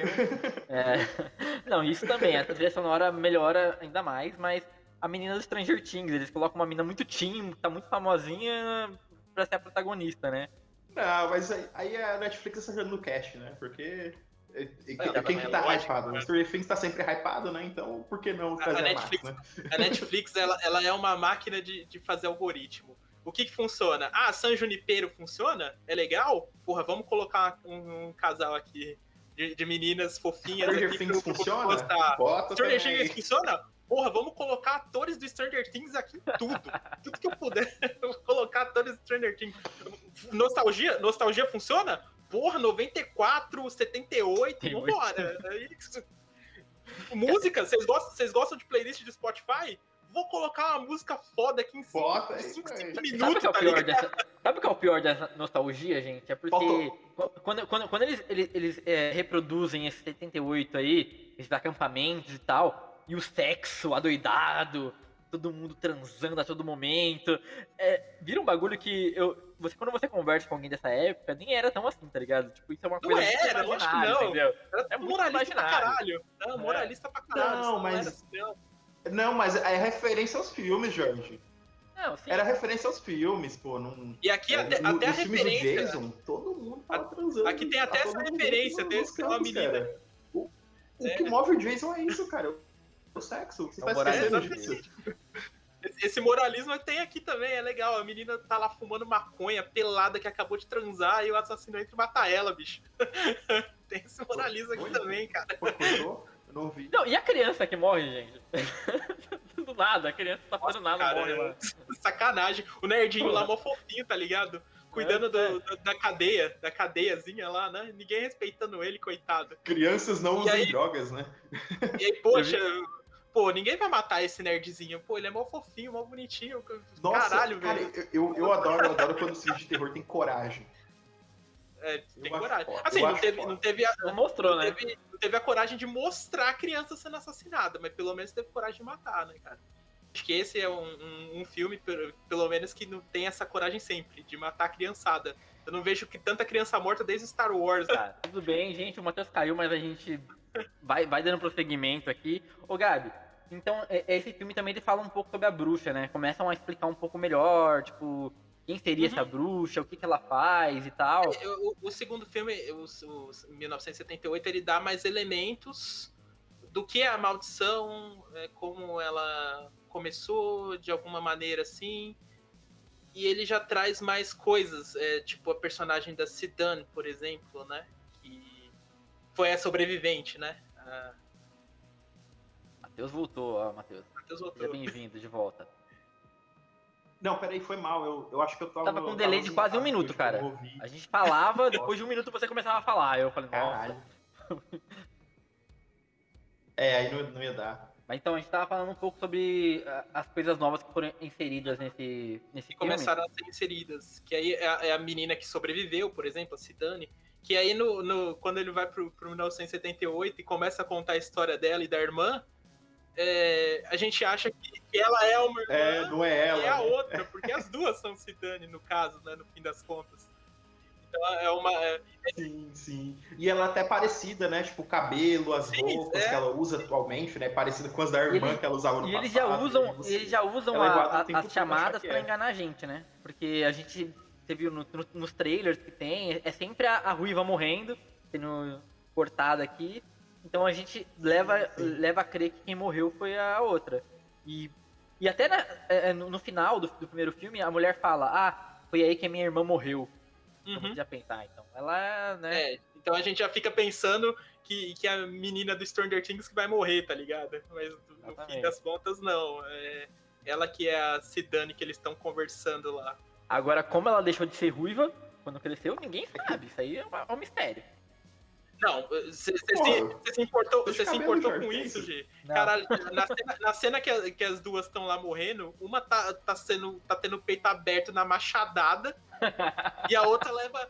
É, Não, isso também. A trilha sonora melhora ainda mais, mas a menina do Stranger Things, eles colocam uma menina muito teen, tá muito famosinha pra ser a protagonista, né? Não, mas aí, aí a Netflix tá jogando no cash, né? Porque. É- é- tá quem que também, tá lógico, hypado? né? Stranger Things tá sempre hypado, né? Então, por que não fazer a a, Netflix- massa, né? A Netflix, ela, ela é uma máquina de, de fazer algoritmo. O que que funciona? Ah, San Junipero funciona? É legal? Porra, vamos colocar um, um casal aqui de, de meninas fofinhas Stranger Things pro- funciona? Stranger. Things funciona? Porra, vamos colocar atores do Stranger Things aqui em tudo. tudo que eu puder. Eu vou colocar atores do Stranger Things. Nostalgia? Nostalgia funciona? Porra, 94, 78, Tem vambora. É. Música, vocês gostam, vocês gostam de playlist de Spotify? Vou colocar uma música foda aqui em cima. Bota aí, 5, aí. 5 Sabe o minutos, que é o tá dessa, sabe o que é o pior dessa nostalgia, gente? É porque Faltou. quando, quando, quando eles, eles, eles, é, reproduzem esse 78 aí, esses acampamentos e tal, e o sexo adoidado, todo mundo transando a todo momento, é, vira um bagulho que eu, você, quando você conversa com alguém dessa época, nem era tão assim, tá ligado? Tipo, isso é uma Não coisa muito era, lógico que imaginária, não. entendeu? Era É muito moralista pra caralho. Não, moralista pra caralho. Não, mas- era assim, não. Não, mas é referência aos filmes, Jorge. Não, sim. Era referência aos filmes, pô. Não... E aqui É, até, no- até a referência. Jason, todo mundo tava transando. aqui tem até Tava essa referência, tem esse- uma menina. O, o É. que move o Jason é isso, cara. O sexo. Você É o tá moralismo. esquecendo disso. Esse moralismo tem aqui também, é legal. A menina tá lá fumando maconha, pelada, que acabou de transar, e o assassino entra e mata ela, bicho. tem esse moralismo aqui Foi? também, cara. Não vi. Não, e a criança que morre, gente? Do nada, a criança não tá fazendo nada, Cara, morre lá. Sacanagem. O nerdinho lá, mó fofinho, tá ligado? Cuidando É, do- da- da cadeia, da cadeiazinha lá, né? Ninguém respeitando ele, coitado. Crianças não E usam aí? drogas, né? E aí, poxa, pô, ninguém vai matar esse nerdzinho. Pô, ele é mó fofinho, mó bonitinho. Nossa, Caralho, cara, velho. eu, eu, eu adoro, eu adoro quando os filmes de terror tem coragem. É, Eu tem acho coragem. Assim, eu não teve, não, teve a, Não mostrou, não, né? teve, não teve a coragem de mostrar a criança sendo assassinada, mas pelo menos teve coragem de matar, né, cara? Acho que esse é um, um, um filme, pelo, pelo menos, que não tem essa coragem sempre, de matar a criançada. Eu não vejo que tanta criança morta desde Star Wars. Tá, tudo bem, gente. O Matheus caiu, mas a gente vai, vai dando prosseguimento aqui. Ô, Gabi, então é- esse filme também ele fala um pouco sobre a bruxa, né? Começam a explicar um pouco melhor, tipo, quem seria Uhum. essa bruxa, o que, que ela faz e tal. O, o segundo filme, o, o 1978, ele dá mais elementos do que é a maldição, é, como ela começou de alguma maneira assim. E ele já traz mais coisas, é, tipo a personagem da Sidan, por exemplo, né? Foi a sobrevivente, né? A Matheus voltou, ó, Matheus. Matheus Seja voltou. bem-vindo de volta. Não, peraí, foi mal. Eu, eu acho que eu tava. Tava com um delay de quase um minuto, cara. A gente falava, depois de um minuto você começava a falar. Eu falei, nossa. Caralho. É, aí não, não ia dar. Mas então, a gente tava falando um pouco sobre ah, as coisas novas que foram inseridas nesse, nesse que filme. começaram a ser inseridas. Que aí é a, é a menina que sobreviveu, por exemplo, a Sidane. Que aí, no, no- quando ele vai pro, pro 1978 e começa a contar a história dela e da irmã, é, a gente acha que, que ela é uma irmã É, não é ela. e é a né? outra, porque as duas são Sidane, no caso, né, no fim das contas. Então é uma. é- Sim, sim. E ela é até parecida, né? Tipo, o cabelo, as Sim, roupas é. que ela usa atualmente, né? Parecida com as da irmã eles- que ela usava no E passado. eles já usam, né? Eles já usam é a- igual, a- tem as chamadas pra é. enganar a gente, né? Porque a gente, você viu no- no- nos trailers que tem, é sempre a, a ruiva morrendo, sendo cortada aqui. Então a gente leva, Sim. leva a crer que quem morreu foi a outra. E, e até na- é, é, no, no final do, do primeiro filme, a mulher fala, ah, foi aí que a minha irmã morreu. Então Uhum. já pensar, então. Ela, né? é, então a gente já fica pensando que, que a menina do Stranger Things que vai morrer, tá ligado? Mas no fim Exatamente. das contas, não. É ela que é a Sidane que eles estão conversando lá. Agora, como ela deixou de ser ruiva quando cresceu, ninguém sabe. Isso aí é, uma- é um mistério. Não, você se, importou, você se importou com isso. G? Não. Caralho, na cena, na cena que, a- que as duas estão lá morrendo, uma tá, tá, sendo, tá tendo o peito aberto na machadada e a outra leva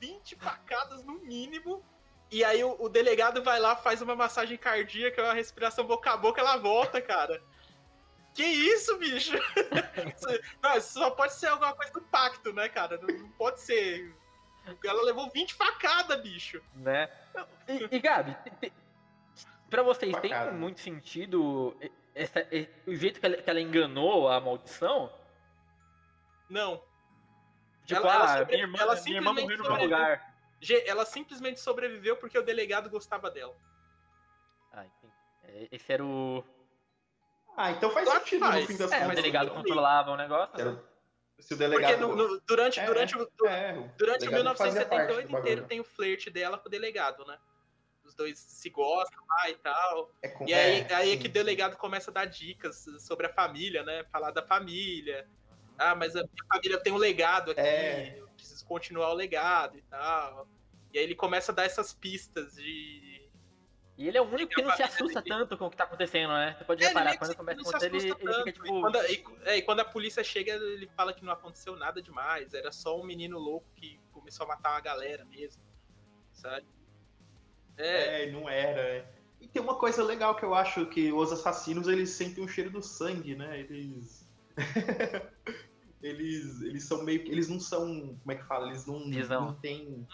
20 facadas no mínimo. E aí o, o delegado vai lá, faz uma massagem cardíaca, uma respiração boca a boca, ela volta, cara. Que isso, bicho? Não, isso só pode ser alguma coisa do pacto, né, cara? Não, não pode ser. Ela levou 20 facadas, bicho. né? E, e Gabi, te- te- pra vocês, tem Facada. muito sentido essa- e- o jeito que ela, que ela enganou a maldição? Não. Tipo, Ela- ela ah, sobre- minha irmã, ela minha irmã morreu no meu lugar. Ela simplesmente sobreviveu porque o delegado gostava dela. Ah, entendi. É, Esse era o. Ah, então faz Claro sentido faz. no fim das É, o contas. delegado tudo controlava o negócio. né? Era- Se o Porque delegado. no- no- durante, É, durante, o- du- é, o durante o delegado fazia parte 1978 do bagulho. inteiro tem o flerte dela com o delegado, né? Os dois se gostam lá e tal. É com- E aí, é, aí é que o delegado começa a dar dicas sobre a família, né? Falar da família. Ah, mas a minha família tem um legado aqui, É. eu preciso continuar o legado e tal. E aí ele começa a dar essas pistas de. E ele é o único que não se assusta dele. tanto com o que tá acontecendo, né? Você pode É, reparar, quando se- começa a acontecer, ele, ele fica tipo. E quando, a- e- é, e quando a polícia chega, ele fala que não aconteceu nada demais. Era só um menino louco que começou a matar uma galera mesmo. Sabe? É, É, não era. é. E tem uma coisa legal que eu acho que os assassinos eles sentem o cheiro do sangue, né? Eles. eles, eles são meio que. Eles não são. Como é que fala? Eles não, Visão. não têm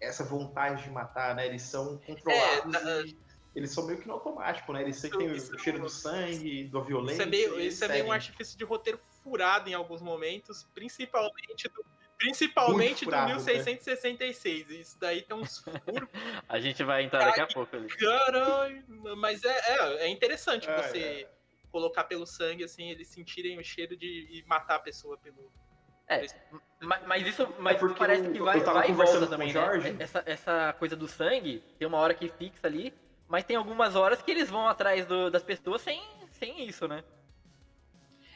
essa vontade de matar, né? Eles são controlados. na- e eles são meio que no automático, né? Eles sentem Isso- o cheiro do sangue, da violência. isso é meio, isso é meio um artifício de roteiro furado em alguns momentos, principalmente do, principalmente Muito do furado, né? 1666. Isso daí tem uns furos. A gente vai entrar daqui a pouco ali. Caralho! Mas é, é, é interessante É, você é. colocar pelo sangue, assim, eles sentirem o cheiro de e matar a pessoa pelo. É, mas, isso, mas É parece que vai, eu tava vai e volta também, Jorge. né? Essa, essa coisa do sangue, tem uma hora que fixa ali, mas tem algumas horas que eles vão atrás do- das pessoas sem, sem isso, né?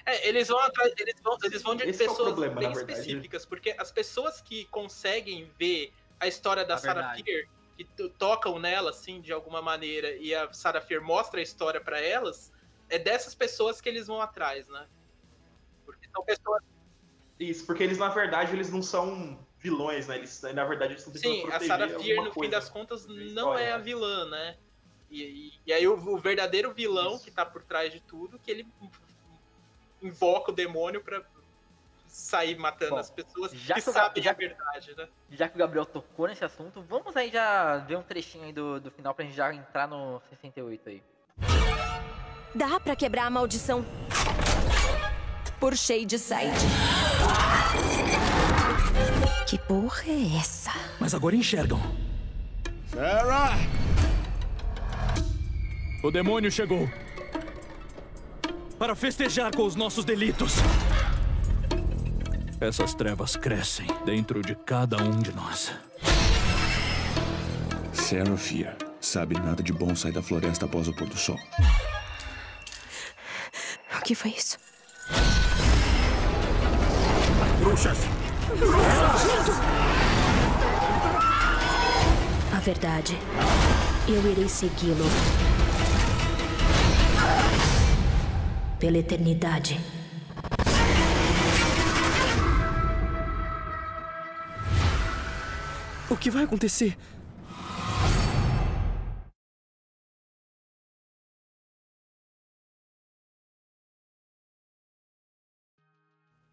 É, eles vão atrás, eles vão, eles vão de Esse é pessoas problema, bem verdade. específicas, porque as pessoas que conseguem ver a história da A Sarah. Fear, que to- tocam nela, assim, de alguma maneira, e a Sarah Fear mostra a história pra elas, é dessas pessoas que eles vão atrás, né? Porque são pessoas. Isso, porque eles, na verdade, eles não são vilões, né? Eles, na verdade, eles estão tentando Sim, a proteger Sarah Fear, no fim das contas, não é a né? vilã, né? E, e- e aí o, o verdadeiro vilão Isso. que tá por trás de tudo, que ele invoca o demônio pra sair matando Bom, as pessoas já que que sabem já- a verdade, né? Já que o Gabriel tocou nesse assunto, vamos aí já ver um trechinho aí do, do final pra gente já entrar no 68 aí. Dá pra quebrar a maldição. Por Shade Side. Que porra é essa? Mas agora enxergam. Sarah! O demônio chegou. Para festejar com os nossos delitos. Essas trevas crescem dentro de cada um de nós. Sarah Fear. Sabe, nada de bom sai da floresta após o pôr do sol. O que foi isso? Bruxas! A verdade. Eu irei segui-lo. Pela eternidade. O que vai acontecer?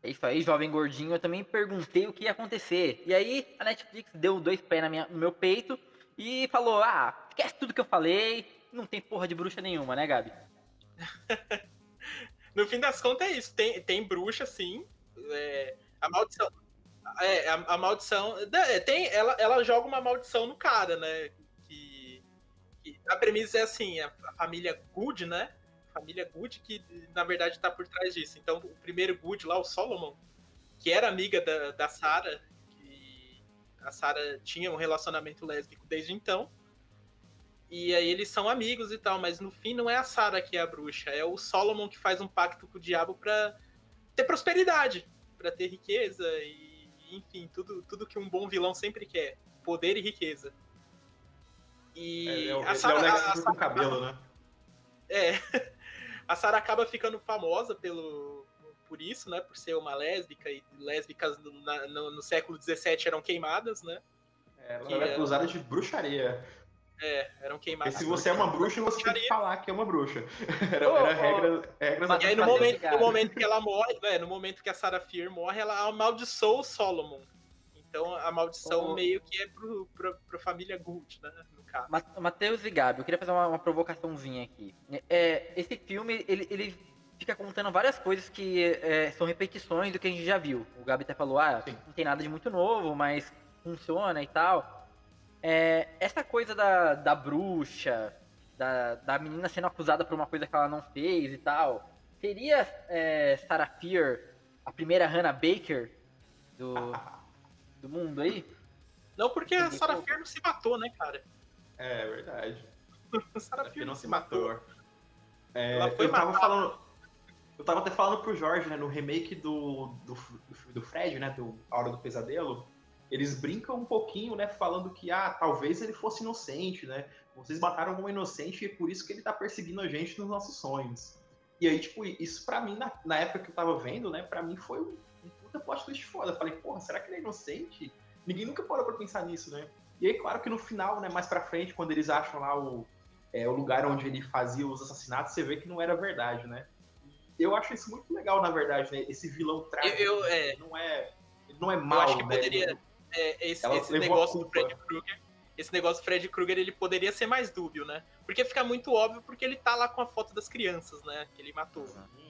É isso aí, jovem gordinho. Eu também perguntei o que ia acontecer. E aí, a Netflix deu dois pés na minha- no meu peito e falou: Ah, esquece tudo que eu falei. Não tem porra de bruxa nenhuma, né, Gabi? No fim das contas é isso. Tem, tem bruxa, sim. É, a maldição. É, a, a maldição. é, tem, ela, ela joga uma maldição no cara, né? Que, que a premissa é assim: a, a família Good, né? Família Good que na verdade tá por trás disso. Então, o primeiro Good lá, o Solomon, que era amiga da, da Sarah, que a Sarah tinha um relacionamento lésbico desde então. E aí eles são amigos e tal, mas no fim não é a Sarah que é a bruxa, é o Solomon que faz um pacto com o diabo pra ter prosperidade, pra ter riqueza e, enfim, tudo, tudo que um bom vilão sempre quer, poder e riqueza. E É, é o, a ele é o a Sarah com cabelo, né? é. A Sarah acaba ficando famosa pelo, por isso, né? Por ser uma lésbica, e lésbicas no, na- no- no século XVII eram queimadas, né? É, Ela Que é é- acusada de bruxaria. É, eram queimadas. Porque se você é uma bruxa, você tem que falar que é uma bruxa. Era, era regra, regras E aí, no momento, no momento que ela morre, é, no momento que a Sarah Fear morre, ela amaldiçoa o Solomon. Então a maldição Ô. meio que é pro, pro, pro família Good, né? No caso. Ma- Matheus e Gabi, eu queria fazer uma, uma provocaçãozinha aqui. É, esse filme, ele, ele fica contando várias coisas que é, são repetições do que a gente já viu. O Gabi até falou, ah, Sim. não tem nada de muito novo, mas funciona e tal. É, essa coisa da, da bruxa, da, da menina sendo acusada por uma coisa que ela não fez e tal, seria é, Sarah Fear a primeira Hannah Baker do, do mundo aí? Não porque a Sarah Fear não se matou, né, cara? É verdade. A Sarah Fear não se matou. É, Ela foi eu tava falando. Eu tava até falando pro Jorge, né, no remake do, do, do filme do Fred, né, do A Hora do Pesadelo, eles brincam um pouquinho, né, falando que, ah, talvez ele fosse inocente, né, vocês mataram um inocente e é por isso que ele tá perseguindo a gente nos nossos sonhos. E aí, tipo, isso pra mim, na, na época que eu tava vendo, né, pra mim foi um, um puta plot twist foda. Eu falei, porra, será que ele é inocente? Ninguém nunca parou pra pensar nisso, né. E aí, claro que no final, né, mais pra frente, quando eles acham lá o, é, o lugar onde ele fazia os assassinatos, você vê que não era verdade, né? Eu acho isso muito legal, na verdade, né? Esse vilão trágico. Eu- eu, é. Não é. Não é Eu mal, acho que né? poderia. É, esse esse negócio do. Fred Krueger. Esse negócio do Fred Krueger, ele poderia ser mais dúbio, né? Porque fica muito óbvio porque ele tá lá com a foto das crianças, né? Que ele matou.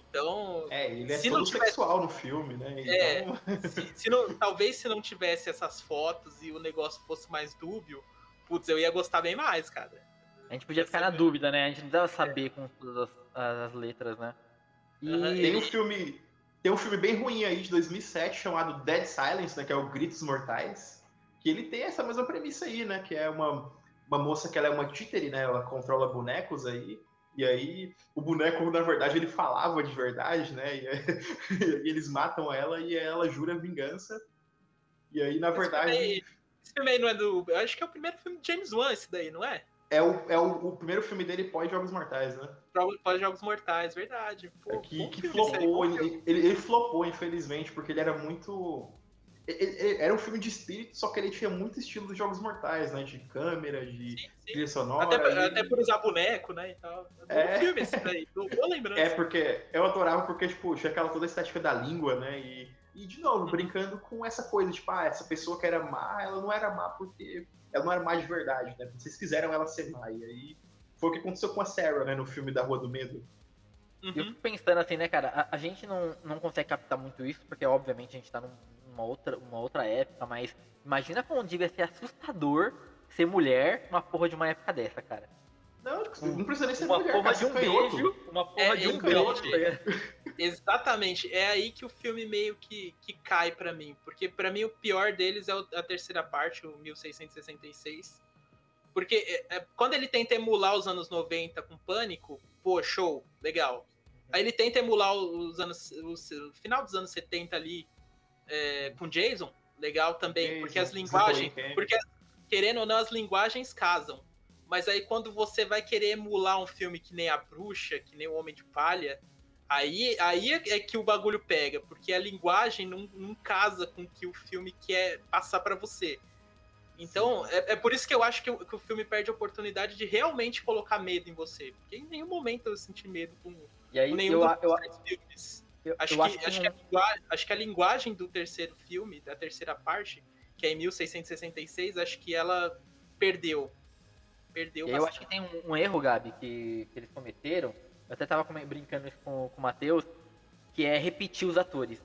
Então, É, ele é Se todo não tivesse- sexual no filme, né? É. Então, se, se não, talvez se não tivesse essas fotos e o negócio fosse mais dúbio, putz, eu ia gostar bem mais, cara. A gente podia ficar na dúvida, né? A gente não precisava saber com todas as, as letras, né? E tem um filme. Tem um filme bem ruim aí de 2007 chamado Dead Silence, né? Que é o Gritos Mortais. Que ele tem essa mesma premissa aí, né? Que é uma, uma moça que ela é uma títere, né? Ela controla bonecos aí. E aí, o boneco, na verdade, ele falava de verdade, né? E, aí- e eles matam ela e ela jura vingança. E aí, na Esse verdade, filme aí- Esse filme aí não é do. Eu acho que é o primeiro filme de James Wan, esse daí, não é? É, o, é o, o primeiro filme dele pós-Jogos Mortais, né? Pós Jogos Mortais, verdade. Pô, que, bom que aí, flopou, ele, ele, ele flopou, infelizmente, porque ele era muito. ele- ele- era um filme de espírito, só que ele tinha muito estilo dos Jogos Mortais, né? De câmera, de Sim, sim. trilha sonora. Até, e- até por usar boneco, né? E tal. É É. filme esse daí. Lembrando. É, porque eu adorava porque, tipo, tinha aquela toda a estética da língua, né? E, e de novo, Uhum. brincando com essa coisa, tipo, ah, essa pessoa que era má, ela não era má porque ela não era má de verdade, né? Vocês fizeram ela ser má. E aí foi o que aconteceu com a Sarah, né? No filme da Rua do Medo. eu Uhum. fico pensando assim, né, cara? A, a gente não, não consegue captar muito isso, porque obviamente a gente tá num- numa outra, uma outra época, mas imagina como devia ser assustador ser mulher numa porra de uma época dessa, cara. Não, não precisa nem ser Uma mulher, porra cara, de um canhoto. beijo, uma porra É, de um beijo. tá? Exatamente. É aí que o filme meio que, que cai pra mim. Porque pra mim o pior deles é a terceira parte, o 1666. Porque é, é, quando ele tenta emular os anos 90 com pânico, pô, show, legal. Aí ele tenta emular os anos. os- o final dos anos 70 ali é, com Jason, legal também. Jason, porque as linguagens. Porque, querendo ou não, as linguagens casam. Mas aí quando você vai querer emular um filme que nem A Bruxa, que nem O Homem de Palha, aí, aí é que o bagulho pega, porque a linguagem não, não casa com o que o filme quer passar pra você. Então, é, é por isso que eu acho que o, que o filme perde a oportunidade de realmente colocar medo em você. Porque em nenhum momento eu senti medo com, E aí com nenhum eu, dos eu, filmes. eu, Acho, eu que, acho que, acho, não- que a linguagem, acho que a linguagem do terceiro filme, da terceira parte, que é em 1666, acho que ela perdeu. Perdeu eu acho que tem um, um erro, Gabi, que, que eles cometeram. Eu até tava brincando isso com, com o Matheus, que é repetir os atores.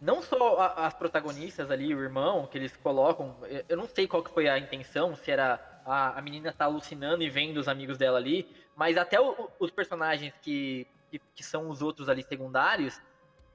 Não só a- as protagonistas ali, o irmão, que eles colocam. eu- não sei qual que foi a intenção, se era a, a menina tá alucinando e vendo os amigos dela ali, mas até o- os personagens que, que, que são os outros ali secundários,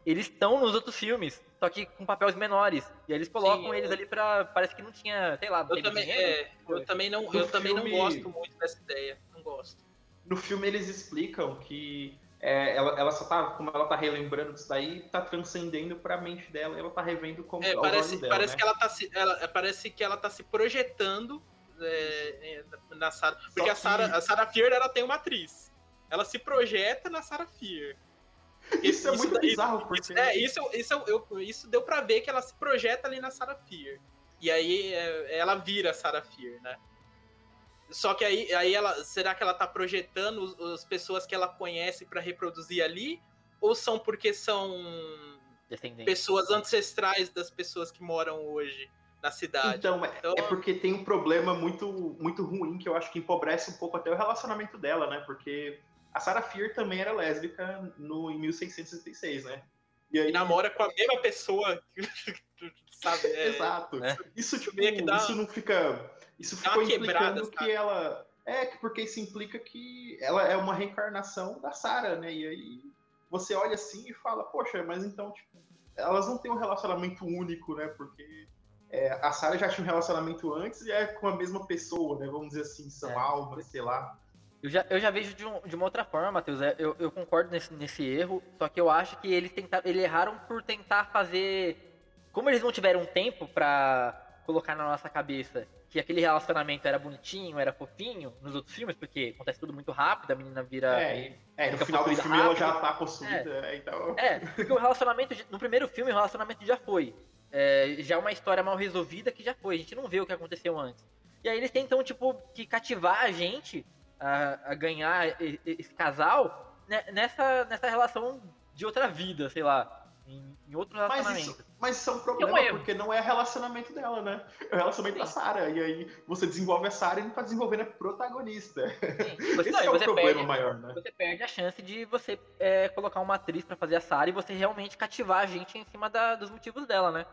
eles estão nos outros filmes, só que com papéis menores. E aí eles colocam Sim, eles eu- ali pra. Parece que não tinha, sei lá, não Eu também, dinheiro. é, eu também não, No eu também não filme- gosto muito dessa ideia. Não gosto. no filme eles explicam que é, ela, ela só tá, como ela tá relembrando disso daí, tá transcendendo pra mente dela e ela tá revendo como É, parece, dela, parece né? que ela tá se, ela, parece que ela tá se projetando é, é, na Sarah. Porque a que- Sarah, a Sarah Fear ela tem uma atriz. Ela se projeta na Sarah Fear. Isso é muito daí- bizarro, porque... Isso, é, isso, isso, eu- isso deu pra ver que ela se projeta ali na Sarah Fear. E aí é, ela vira a Sarah Fear, né? Só que aí, aí ela. Será que ela tá projetando os- as pessoas que ela conhece pra reproduzir ali? Ou são porque são pessoas ancestrais das pessoas que moram hoje na cidade? Então, é, é porque tem um problema muito, muito ruim que eu acho que empobrece um pouco até o relacionamento dela, né? Porque a Sarah Fear também era lésbica no, em 1666, né? E aí, E namora com a mesma pessoa, sabe? É, Exato. Isso, tipo, meio que dá- isso não fica. Isso ficou quebrada, implicando que ela. É, que porque isso implica que ela é uma reencarnação da Sarah, né? E aí você olha assim e fala, poxa, mas então, tipo, elas não têm um relacionamento único, né? Porque é, a Sarah já tinha um relacionamento antes e é com a mesma pessoa, né? Vamos dizer assim, são É. almas, sei lá. Eu já, eu já vejo de, um- de uma outra forma, Matheus. é, Eu, eu concordo nesse, nesse erro, só que eu acho que eles, tentaram, eles erraram por tentar fazer. Como eles não tiveram tempo pra colocar na nossa cabeça que aquele relacionamento era bonitinho, era fofinho nos outros filmes, porque acontece tudo muito rápido, a menina vira. É, e- é, no final do filme ela rápido. já tá possuída, né? Então. É, porque o relacionamento. No primeiro filme, o relacionamento já foi. É, já é uma história mal resolvida que já foi. A gente não vê o que aconteceu antes. E aí eles tentam, tipo, que cativar a gente a, a ganhar esse casal nessa, nessa relação de outra vida, sei lá. Em, em outro Mas relacionamento. isso, mas isso é um problema, erro. porque não é relacionamento dela, né? É o relacionamento da Sarah. E aí você desenvolve a Sarah e não tá desenvolvendo a protagonista. Você, Esse é o problema perde, maior, né? Você perde a chance de você é, colocar uma atriz pra fazer a Sarah e você realmente cativar a gente em cima da- dos motivos dela, né?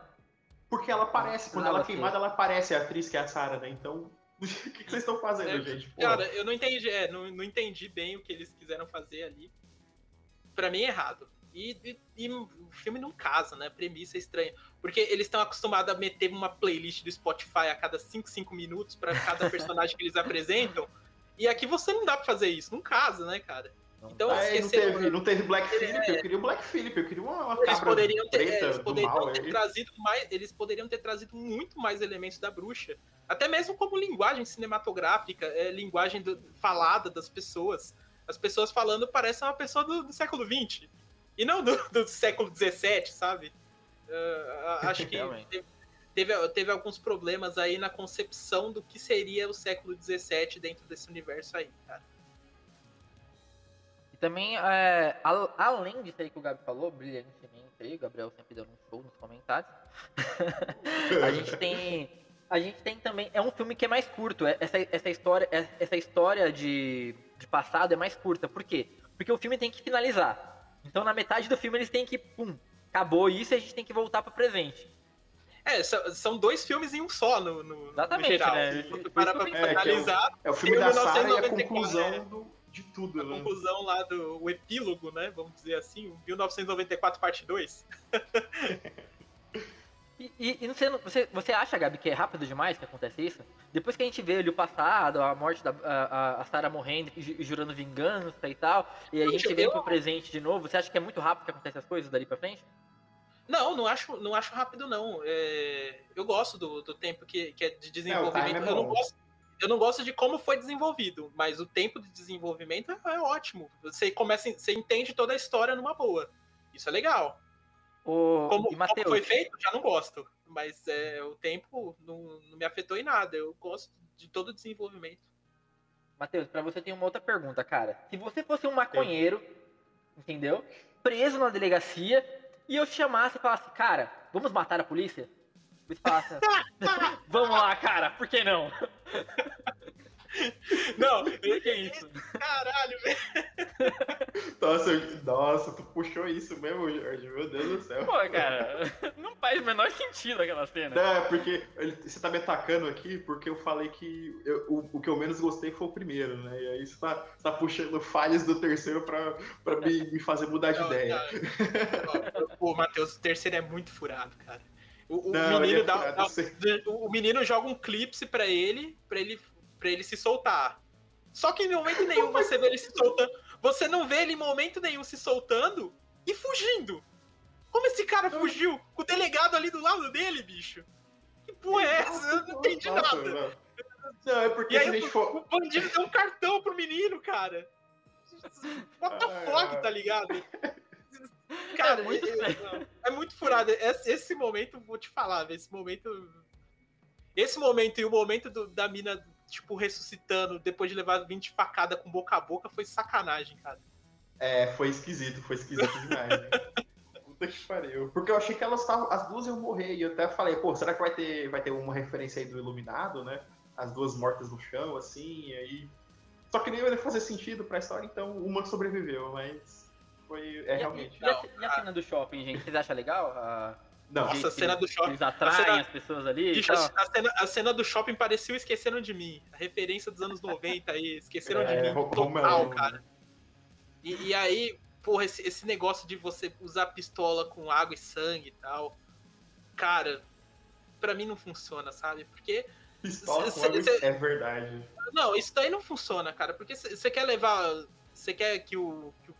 Porque ela aparece, quando ela é queimada, ela aparece, a atriz que é a Sarah, né? Então, o que, que vocês estão fazendo, É, gente? Pô, Cara, eu não entendi, é, não, não entendi bem o que eles quiseram fazer ali. Pra mim é errado. E, e- e o filme não casa, né? A premissa é estranha. Porque eles estão acostumados a meter uma playlist do Spotify a cada 5, 5 minutos pra cada personagem que eles apresentam. E aqui você não dá pra fazer isso, não casa, né, cara? Então, é, não, teve, não teve Black Phillip, eu queria o Black Phillip, eu queria uma, uma Eles poderiam ter, é, preta eles poderiam mal ter aí. trazido mais, eles poderiam ter trazido muito mais elementos da bruxa, até mesmo como linguagem cinematográfica, é, linguagem do- falada das pessoas. As pessoas falando parecem uma pessoa do, do século XX e não do, do século XVII, sabe? Ah, acho que teve, teve, teve alguns problemas aí na concepção do que seria o século XVII dentro desse universo aí, cara. E também, é, al- além disso aí que o Gabi falou, brilhantemente aí, o Gabriel sempre dando um show nos comentários. a gente tem. A gente tem também. É um filme que é mais curto. é- Essa, essa história, é- essa história de, de passado é mais curta. Por quê? Porque o filme tem que finalizar. Então na metade do filme eles têm que. Pum, acabou isso e a gente tem que voltar pro presente. É, são, dois filmes em um só no, no, no Exatamente, geral. né? Pra pensei. É, é o- É o filme da Sarah e a 1994, conclusão é. do- de tudo, a né? conclusão lá do o epílogo, né? Vamos dizer assim, o 1994 parte 2. E, e- e você, não- você, você acha, Gabi, que é rápido demais que acontece isso? Depois que a gente vê ali o passado, a morte da a, a- Sarah morrendo e ju- jurando vingança e tal, e a gente vem eu- pro presente de novo, você acha que é muito rápido que acontecem as coisas dali pra frente? Não, não acho, não acho rápido, não. É, eu gosto do, do tempo que, que é de desenvolvimento. time é eu, não gosto, eu não gosto de como foi desenvolvido, mas o tempo de desenvolvimento é, é ótimo. Você começa, você entende toda a história numa boa. Isso é legal. O, Como, como foi feito, já não gosto. Mas é, o tempo não, não me afetou em nada. Eu gosto de todo o desenvolvimento. Matheus, pra você tem uma outra pergunta, cara. Se você fosse um maconheiro, entendeu? Preso na delegacia, e eu te chamasse e falasse, cara, vamos matar a polícia? Falasse, vamos lá, cara, por que não? Não, que isso? caralho, velho. Nossa, nossa, tu puxou isso mesmo, Jorge. Meu Deus do céu. Pô, cara, não faz o menor sentido aquela cena. Não, é porque ele- você tá me atacando aqui porque eu falei que eu- o, o que eu menos gostei foi o primeiro, né? E aí você tá, você tá puxando falhas do terceiro pra, pra me, me fazer mudar de Não, ideia. não. Pô, Matheus, o terceiro é muito furado, cara. O, o Não, menino é dá, dá- o menino joga um clipse pra ele, pra ele, pra ele se soltar. Só que em momento nenhum você vê ele se soltando. Você não vê ele em momento nenhum se soltando e fugindo. Como esse cara fugiu? Com o delegado ali do lado dele, bicho. Que porra é essa? Eu não entendi Nossa, nada. Não, Não, é porque E aí a gente o, for. o bandido deu um cartão pro menino, cara. What the Ah, fuck, é. tá ligado? Cara, É muito eu- eu- é muito furado. Esse, esse momento, vou te falar, esse momento. Esse momento e o momento do- da mina tipo, ressuscitando depois de levar 20 facadas com boca a boca foi sacanagem, cara. É, foi esquisito, foi esquisito demais. né? Puta que pariu. Porque eu achei que elas estavam. As duas iam morrer. E eu até falei, pô, será que vai ter, vai ter uma referência aí do Iluminado, né? As duas mortas no chão, assim, e aí. Só que nem ia fazer sentido pra história, então uma sobreviveu, mas. Foi. É E a- realmente. E, a, e a cena do shopping, gente? Vocês acham legal? A- Não, Nossa, a cena do shopping- Eles atraem a cena- as pessoas ali Bicho, a, cena, a cena do shopping parecia o Esqueceram de Mim. A referência dos anos 90 aí. Esqueceram É, de Mim total, cara. E, e aí, porra, esse, esse negócio de você usar pistola com água e sangue e tal. Cara, pra mim não funciona, sabe? Porque. pistola cê- com água, cê- é verdade. Não, isso daí não funciona, cara. Porque você quer levar. Você quer que o, que o.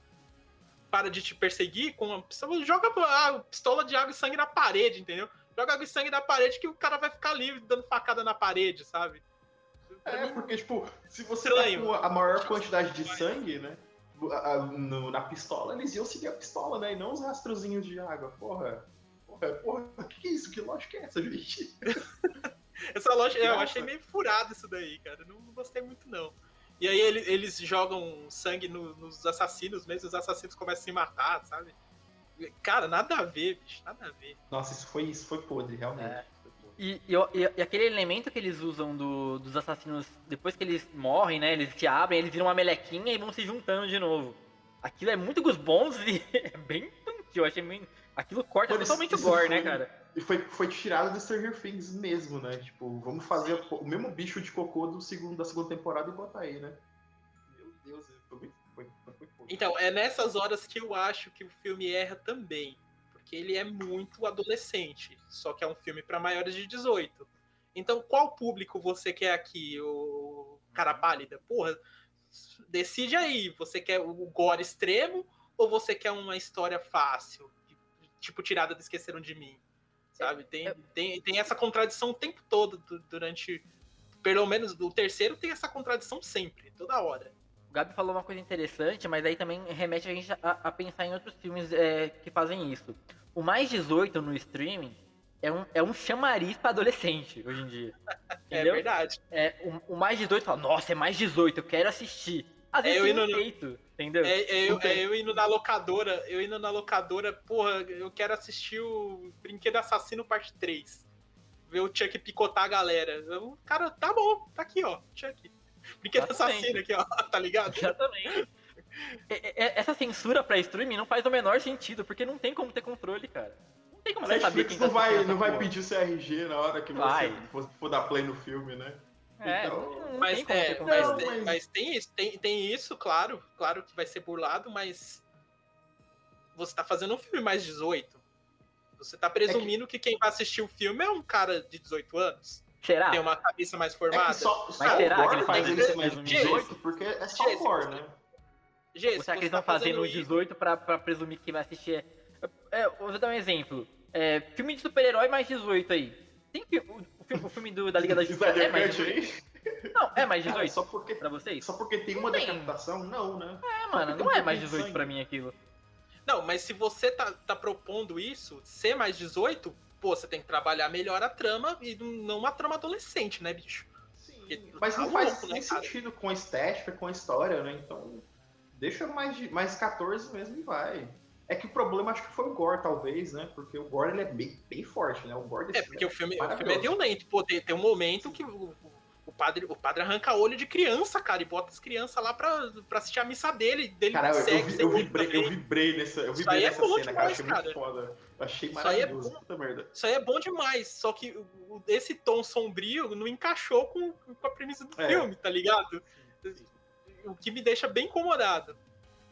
Para de te perseguir com uma pistola. Joga a pistola de água e sangue na parede, entendeu? Joga água e sangue na parede que o cara vai ficar livre dando facada na parede, sabe? É, mim, porque, tipo, se você Estranho. tá com a maior quantidade de sangue, né? no- na pistola, eles iam seguir a pistola, né? E não os rastrozinhos de água. Porra. Porra, porra, que que é isso? Que lógica é essa, gente? Essa loja, eu achei meio furado isso daí, cara. Não gostei muito, não. E aí ele- eles jogam sangue no- nos assassinos mesmo, os assassinos começam a se matar, sabe? Cara, nada a ver, bicho, nada a ver. Nossa, isso foi, isso foi podre, realmente. É. E, e, e- aquele elemento que eles usam do- dos assassinos, depois que eles morrem, né? Eles se abrem, eles viram uma melequinha e vão se juntando de novo. Aquilo é muito Goosebumps e é bem infantil. Eu achei meio... Aquilo corta isso- totalmente o isso gore, foi- né, cara? E foi, foi tirado do Stranger Things mesmo, né? Tipo, vamos fazer o o mesmo bicho de cocô do segundo, da segunda temporada e botar aí, né? Meu Deus, foi muito. Foi, foi, podre. Então, é nessas horas que eu acho que o filme erra também. Porque ele é muito adolescente. Só que é um filme para maiores de 18. Então, qual público você quer aqui, o cara pálida? Porra, decide aí. Você quer o gore extremo ou você quer uma história fácil? Tipo, tirada do Esqueceram de Mim. Sabe? Tem, tem, tem essa contradição o tempo todo du- durante. Pelo menos o terceiro tem essa contradição sempre, toda hora. O Gabi falou uma coisa interessante, mas aí também remete a gente a, a pensar em outros filmes é, que fazem isso. O mais 18 no streaming é um, é um chamariz pra adolescente hoje em dia. É verdade. É, o, o mais 18 fala, nossa, é mais 18, eu quero assistir. Às vezes É, eu indo no- peito, entendeu? É, é eu, é eu indo na locadora, eu indo na locadora, porra, eu quero assistir o Brinquedo Assassino parte 3. Ver o Chuck picotar a galera. Eu, cara, tá bom, tá aqui, ó, Chuck. Brinquedo Exatamente. Assassino aqui, ó, tá ligado? Exatamente. É- é- Essa censura pra streaming não faz o menor sentido, porque não tem como ter controle, cara. Não tem como A você saber quem tá não vai, assistindo não vai pedir seu RG na hora que Vai. você for, for dar play no filme, né? É, Então, Mas, é, mas. Não, tem, mas- mas tem isso, tem, tem isso, claro, claro que vai ser burlado, mas você tá fazendo um filme mais 18. Você tá presumindo que... quem vai assistir o filme é um cara de 18 anos. Será? Tem uma cabeça mais É formada. que só, só Mas será que eles faz ele ser mais de presumindo 18, porque é só o Jesse, Gore, né? Gente, Ou será que eles tá estão fazendo o isso- 18 pra, pra presumir que quem vai assistir é... é vou dar um exemplo. É, filme de super-herói mais 18 aí. Tem fi- o, o filme, do, da Liga da Justiça é mais Cut 18? aí. Não, é mais Cara, 18 só porque, pra vocês? só porque tem uma tem. decapitação, não, né? É, mano, não é mais um pouquinho de 18 pra sangue. mim aquilo. Não, mas se você tá, tá propondo isso, ser mais 18, pô, você tem que trabalhar melhor a trama e não uma trama adolescente, né, bicho? Porque Mas tá não faz louco, né, nem cara? sentido com a estética, com a história, né? Então, deixa mais, de, mais 14 mesmo e vai. É que o problema acho que foi o Gore, talvez, né? Porque o Gore ele é bem, bem forte, né? O Gore É, porque o filme, o filme é maravilhoso. violento. Pô, tem, tem um momento que o, o padre, o padre arranca olho de criança, cara, e bota as crianças lá pra, pra assistir a missa dele. dele Cara, eu, eu, eu, vibrei, eu vibrei nessa, eu Isso vibrei aí é nessa bom cena, cara. demais, Achei muito cara. foda. Eu achei Isso aí é maravilhoso. bom. Merda. Isso aí é bom demais, só que esse tom sombrio não encaixou com, com a premissa do É. filme, tá ligado? O que me deixa bem incomodado.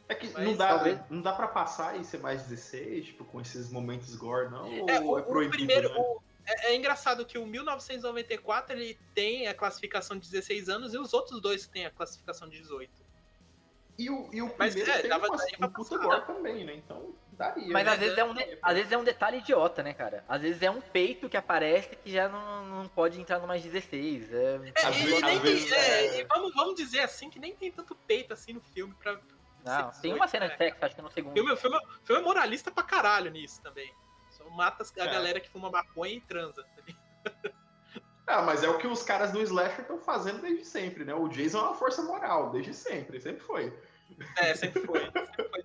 É que Mas não, dá, talvez- não dá pra passar e ser mais 16, tipo, com esses momentos gore, não? Ou É, é, o, o proibido, primeiro. né? o- é, é engraçado que o 1994 ele tem a classificação de 16 anos e os outros dois têm a classificação de 18. E o, e o Mas, primeiro é, tem dava- uma, um puta gore também, né? Então, daria. Mas né? às vezes, é um de- às vezes é um detalhe idiota, né, cara? Às vezes é um peito que aparece que já não, não pode entrar no mais 16. É... É, Às e, vezes- e às é, é- e vamos, vamos dizer assim que nem tem tanto peito assim no filme pra. Não, tem 18, uma cena de sexo, acho que no segundo. filme, o filme, o filme é moralista pra caralho nisso também. Só mata a É. galera que fuma maconha e transa. tá? Ah, mas é o que os caras do Slasher estão fazendo desde sempre, né? O Jason é uma força moral, desde sempre, sempre foi. É, sempre foi.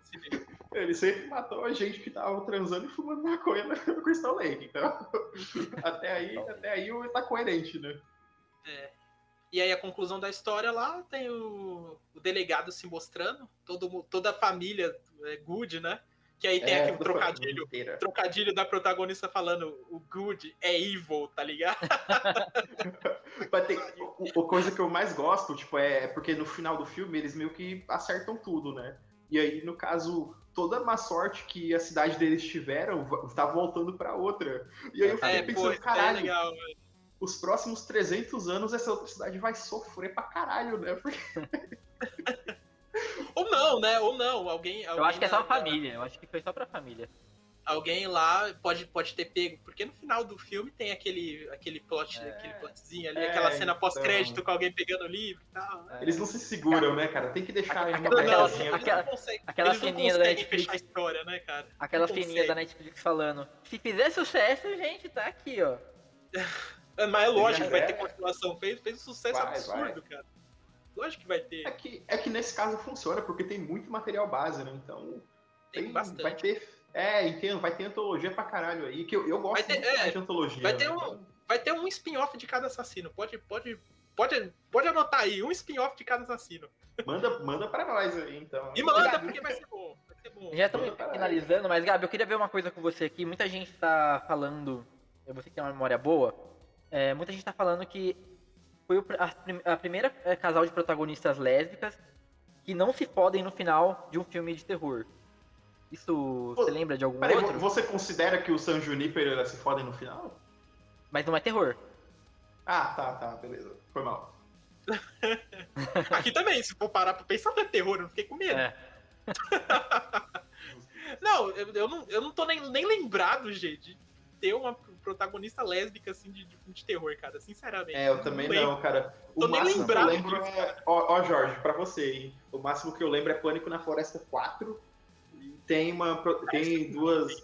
Sempre. Ele sempre matou a gente que tava transando e fumando maconha no Crystal Lake, então. até aí, até aí tá coerente, né? É. E aí a conclusão da história lá tem o, o delegado se mostrando, todo, toda a família é, Good, né? Que aí tem É, aqui um trocadilho, inteira. trocadilho da protagonista falando o Good é evil, tá ligado? Mas tem, o, a coisa que eu mais gosto, tipo, é porque no final do filme eles meio que acertam tudo, né? E aí, no caso, toda a má sorte que a cidade deles tiveram tá voltando pra outra. E aí eu fiquei É, pô, pensando, isso é caralho, legal, velho. Os próximos 300 anos essa outra cidade vai sofrer pra caralho, né? Porque Ou não, né? Ou não. Alguém, Eu acho que é só a alguém- família. Eu acho que foi só pra família. Alguém lá pode, pode ter pego, porque no final do filme tem aquele, aquele plot, É. aquele plotzinho ali, É, aquela cena então. pós-crédito com alguém pegando o livro e tal. né? eles não se seguram, né, cara? Tem que deixar uma Aquela- pegadinha. eles aquela- não conseguem, aquela eles não ceninha da Netflix. fechar a história, né, cara? Aquela consegue. da Netflix falando: se fizer sucesso, gente, tá aqui, ó. É, Mas é lógico que vai É. ter continuação. Fez, fez um sucesso Vai, absurdo, cara. Lógico que vai ter. É que, é que nesse caso funciona, porque tem muito material base, né? Então. Tem bastante. Vai ter. É, entendo, vai ter antologia pra caralho aí. Que eu, eu gosto Vai ter- muito é, de antologia. vai ter né? um- Então, Vai ter um spin-off de cada assassino. Pode, pode, pode, pode anotar aí, um spin-off de cada assassino. Manda, manda pra nós aí, então. E manda, porque vai ser bom. Vai ser bom. Já estamos finalizando, mas Gabi, eu queria ver uma coisa com você aqui. Muita gente tá falando, eu você que tem uma memória boa, é, muita gente tá falando que foi a, a primeira é, casal de protagonistas lésbicas que não se fodem no final de um filme de terror. Isso você lembra de algum Peraí, outro? você considera que o San Juniper se fodem no final? Mas não é terror. Ah, tá, tá, beleza. Foi mal. Aqui também, se for parar pra pensar, não é terror, eu não fiquei com medo. É. Não, eu, eu não, eu não tô nem, nem lembrado, gente, ter uma protagonista lésbica assim de, de filme de terror, cara. Sinceramente. É, eu também lembro. não, cara. O Tô nem máximo que eu lembro disso, é. Ó, ó, Jorge, pra você, hein? O máximo que eu lembro é Pânico na Floresta 4. E tem uma. Tem duas.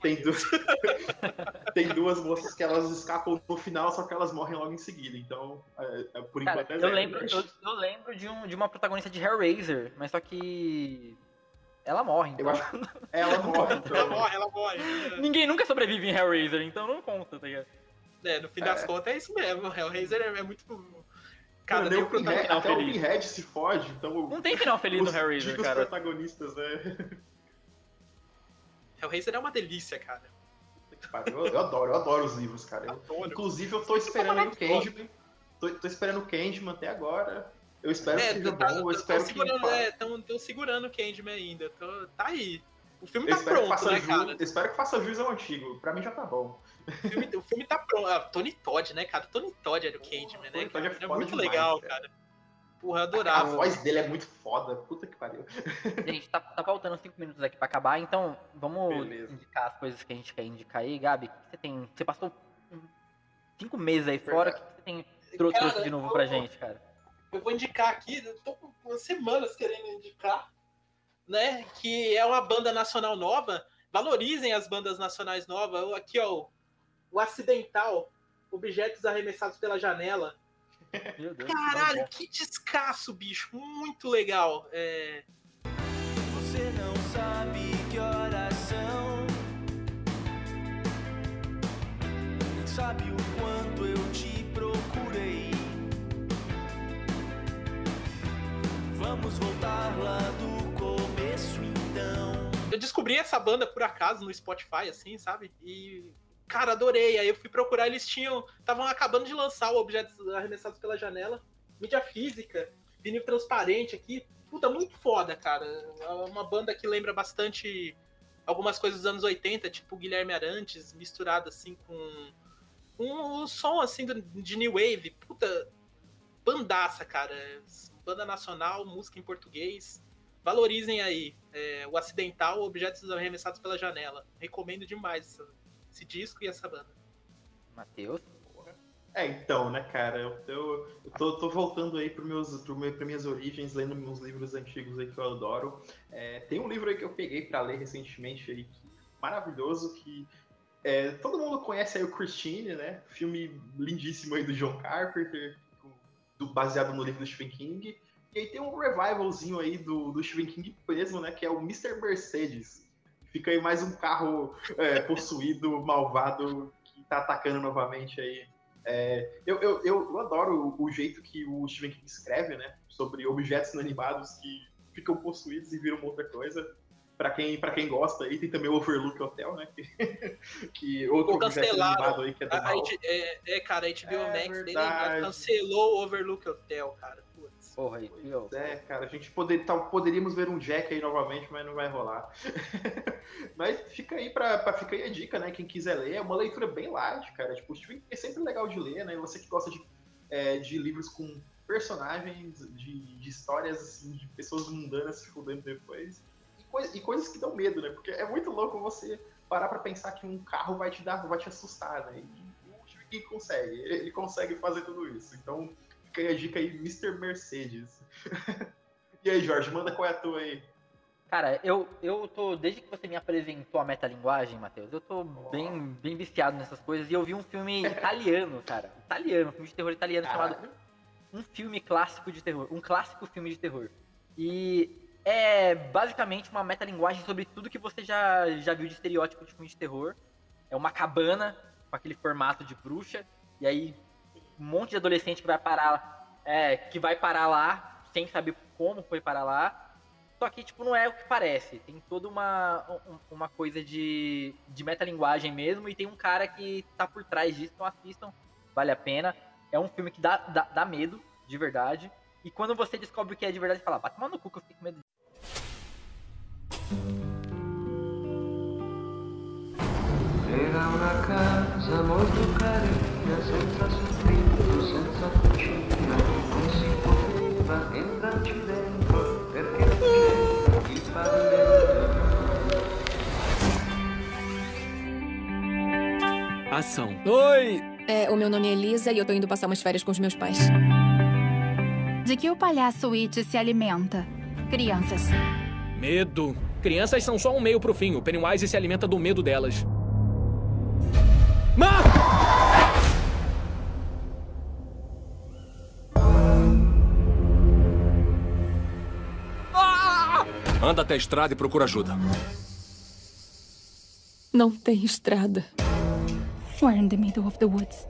Tem duas. tem duas moças que elas escapam no final, só que elas morrem logo em seguida. Então, é, é, por Cara, enquanto é eu zero, lembro, eu, eu lembro de, um, de uma protagonista de Hellraiser, mas só que ela morre, então. Eu acho Ela morre, Ela então. morre, ela morre. Ninguém nunca sobrevive em Hellraiser, então não conta, tá ligado? É, no fim das É. contas é isso mesmo. O Hellraiser é, é muito. Cada Mano, nem o Pinhead, final até o feliz. Pinhead se fode, então. Não tem final feliz os no Hellraiser, cara. protagonistas, né? Hellraiser é uma delícia, cara. Eu, eu adoro, eu adoro os livros, cara. Eu- inclusive, eu tô esperando aí o Candyman. Tô, tô esperando o Candyman até agora. Eu espero que seja tá- bom, eu espero que. segurando, é, segurando o Candyman ainda. Tô- tá aí. O filme Eu tá espero, pronto, né, cara? eu espero que faça jus ao antigo. Pra mim já tá bom. O filme, o filme tá pronto. Ah, Tony Todd, né, cara? Tony Todd era o Candyman, né? Tony Todd Cara? é É, muito demais, legal, cara. cara. Porra, eu A adorava. voz dele é muito foda. Puta que pariu. Gente, tá, tá faltando 5 minutos aqui pra acabar, então vamos Beleza. indicar as coisas que a gente quer indicar aí. Gabi, o que você tem? Você passou 5 meses aí fora, o que você tem Cara, trouxe de novo eu- pra gente, cara? Eu vou indicar aqui, eu tô com semanas querendo indicar, né? Que é uma banda nacional nova. Valorizem as bandas nacionais novas. Aqui, ó, o Acidental, Objetos Arremessados pela Janela. Meu Deus. Caralho, que descasso, bicho. Muito legal. É, Você não sabe que horas são. Nem sabe o Eu descobri essa banda por acaso no Spotify, assim, sabe? E, cara, adorei. Aí eu fui procurar, eles tinham. Estavam acabando de lançar o Objetos Arremessados pela Janela. Mídia física, vinil transparente aqui. Puta, muito foda, cara. É uma banda que lembra bastante algumas coisas dos anos 80, tipo Guilherme Arantes, misturado assim com. com o som assim de New Wave. Puta, bandaça, cara. Banda nacional, música em português. Valorizem aí é, o Acidental, Objetos Arremessados pela Janela. Recomendo demais essa- esse disco e essa banda. Matheus? É, então, né, cara? Eu, eu, eu tô, tô voltando aí para meus, pro meu, pra minhas origens, lendo uns livros antigos aí que eu adoro. É, tem um livro aí que eu peguei para ler recentemente aí, que, maravilhoso, que É, todo mundo conhece aí o Christine, né? Filme lindíssimo aí do John Carpenter, do, baseado no livro do Stephen King. E aí tem um revivalzinho aí do, do Stephen King mesmo, né? Que é o Mr. Mercedes. Fica aí mais um carro é, possuído, malvado, que tá atacando novamente aí. É, eu, eu, eu, adoro o, o, jeito que o Stephen King escreve, né? Sobre objetos inanimados que ficam possuídos e viram outra coisa para quem, pra quem gosta aí, tem também o Overlook Hotel, né? Que, que outro cancelaram. aí que é do a, mal. É, é, cara, a HBO é Max dele cancelou o Overlook Hotel, cara. Porra, aí, É, cara, a gente poder, tá, poderíamos ver um Jack aí novamente, mas não vai rolar. mas fica aí pra, pra, fica aí a dica, né? Quem quiser ler, é uma leitura bem light, cara. Tipo, é sempre legal de ler, né? Você que gosta de, é, de livros com personagens, de, de histórias assim, de pessoas mundanas se fudendo depois e coisas que dão medo, né? Porque é muito louco você parar para pensar que um carro vai te dar, vai te assustar, né? E o Steve consegue, ele consegue fazer tudo isso. Então, fica aí a dica aí, Mr. Mercedes. e aí, Jorge, manda qual é a tua aí? Cara, eu, eu tô, desde que você me apresentou a metalinguagem, Matheus, eu tô oh. bem, bem viciado nessas coisas. E eu vi um filme italiano, cara. Italiano, um filme de terror italiano Caralho. chamado Um Filme Clássico de Terror. Um clássico filme de terror. E é basicamente uma metalinguagem sobre tudo que você já, já viu de estereótipo de filme de terror. É uma cabana com aquele formato de bruxa, e aí um monte de adolescente que vai parar, é, que vai parar lá sem saber como foi parar lá. Só que, tipo, não é o que parece. Tem toda uma, uma coisa de, de metalinguagem mesmo, e tem um cara que tá por trás disso, então assistam, vale a pena. É um filme que dá, dá, dá medo, de verdade. E quando você descobre o que é de verdade, fala, bate mal no cu que eu fiquei com medo Era una casa molto carina, senza dentro perché il. Ação. Oi! É, o meu nome é Elisa e eu tô indo passar umas férias com os meus pais. De que o palhaço It se alimenta? Crianças. Medo. Crianças são só um meio pro fim. O Pennywise se alimenta do medo delas. Anda até a estrada e procura ajuda. Não tem estrada. We're in the middle of the woods.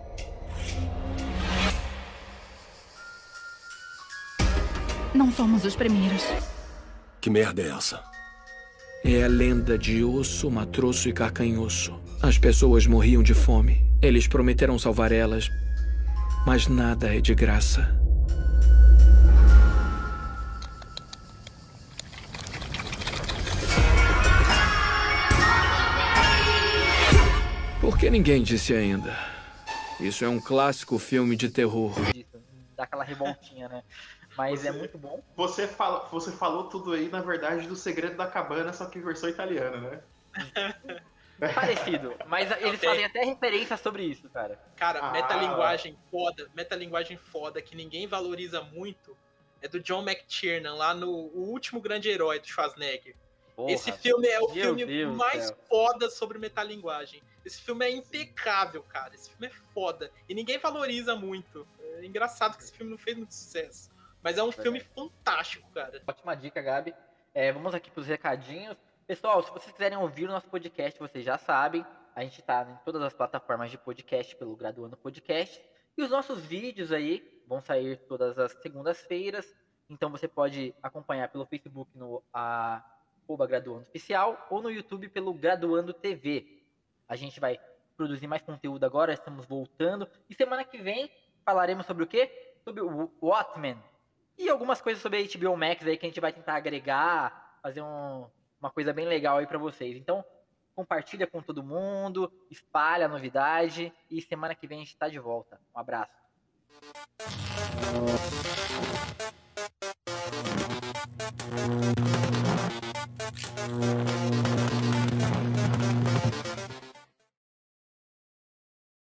Não somos os primeiros. Que merda é essa? É a lenda de osso, matroço e carcanhoço. As pessoas morriam de fome. Eles prometeram salvar elas, mas nada é de graça. Que ninguém disse ainda? Isso é um clássico filme de terror. Dá aquela revoltinha, né? Mas é você, é muito bom. Você, fala, você falou tudo aí, na verdade, do Segredo da Cabana, só que versão italiana, né? Parecido, mas eles okay. fazem até referência sobre isso, cara. Cara, ah. metalinguagem foda, metalinguagem foda que ninguém valoriza muito é do John McTiernan, lá no O Último Grande Herói do Schwarzenegger. Porra, Esse filme é o filme Deus mais Deus. foda sobre metalinguagem. Esse filme é impecável, cara. Esse filme é foda. E ninguém valoriza muito. É engraçado que esse filme não fez muito sucesso. Mas é um filme fantástico, cara. Ótima dica, Gabi. É, vamos aqui para os recadinhos. Pessoal, se vocês quiserem ouvir o nosso podcast, vocês já sabem. A gente está em todas as plataformas de podcast pelo Graduando Podcast. E os nossos vídeos aí vão sair todas as segundas-feiras. Então você pode acompanhar pelo Facebook no arroba Graduando Oficial ou no YouTube pelo Graduando TV. A gente vai produzir mais conteúdo agora, estamos voltando. E semana que vem falaremos sobre o quê? Sobre o Watchmen. E algumas coisas sobre a HBO Max aí que a gente vai tentar agregar, fazer um, uma coisa bem legal aí para vocês. Então, compartilha com todo mundo, espalha a novidade e semana que vem a gente está de volta. Um abraço.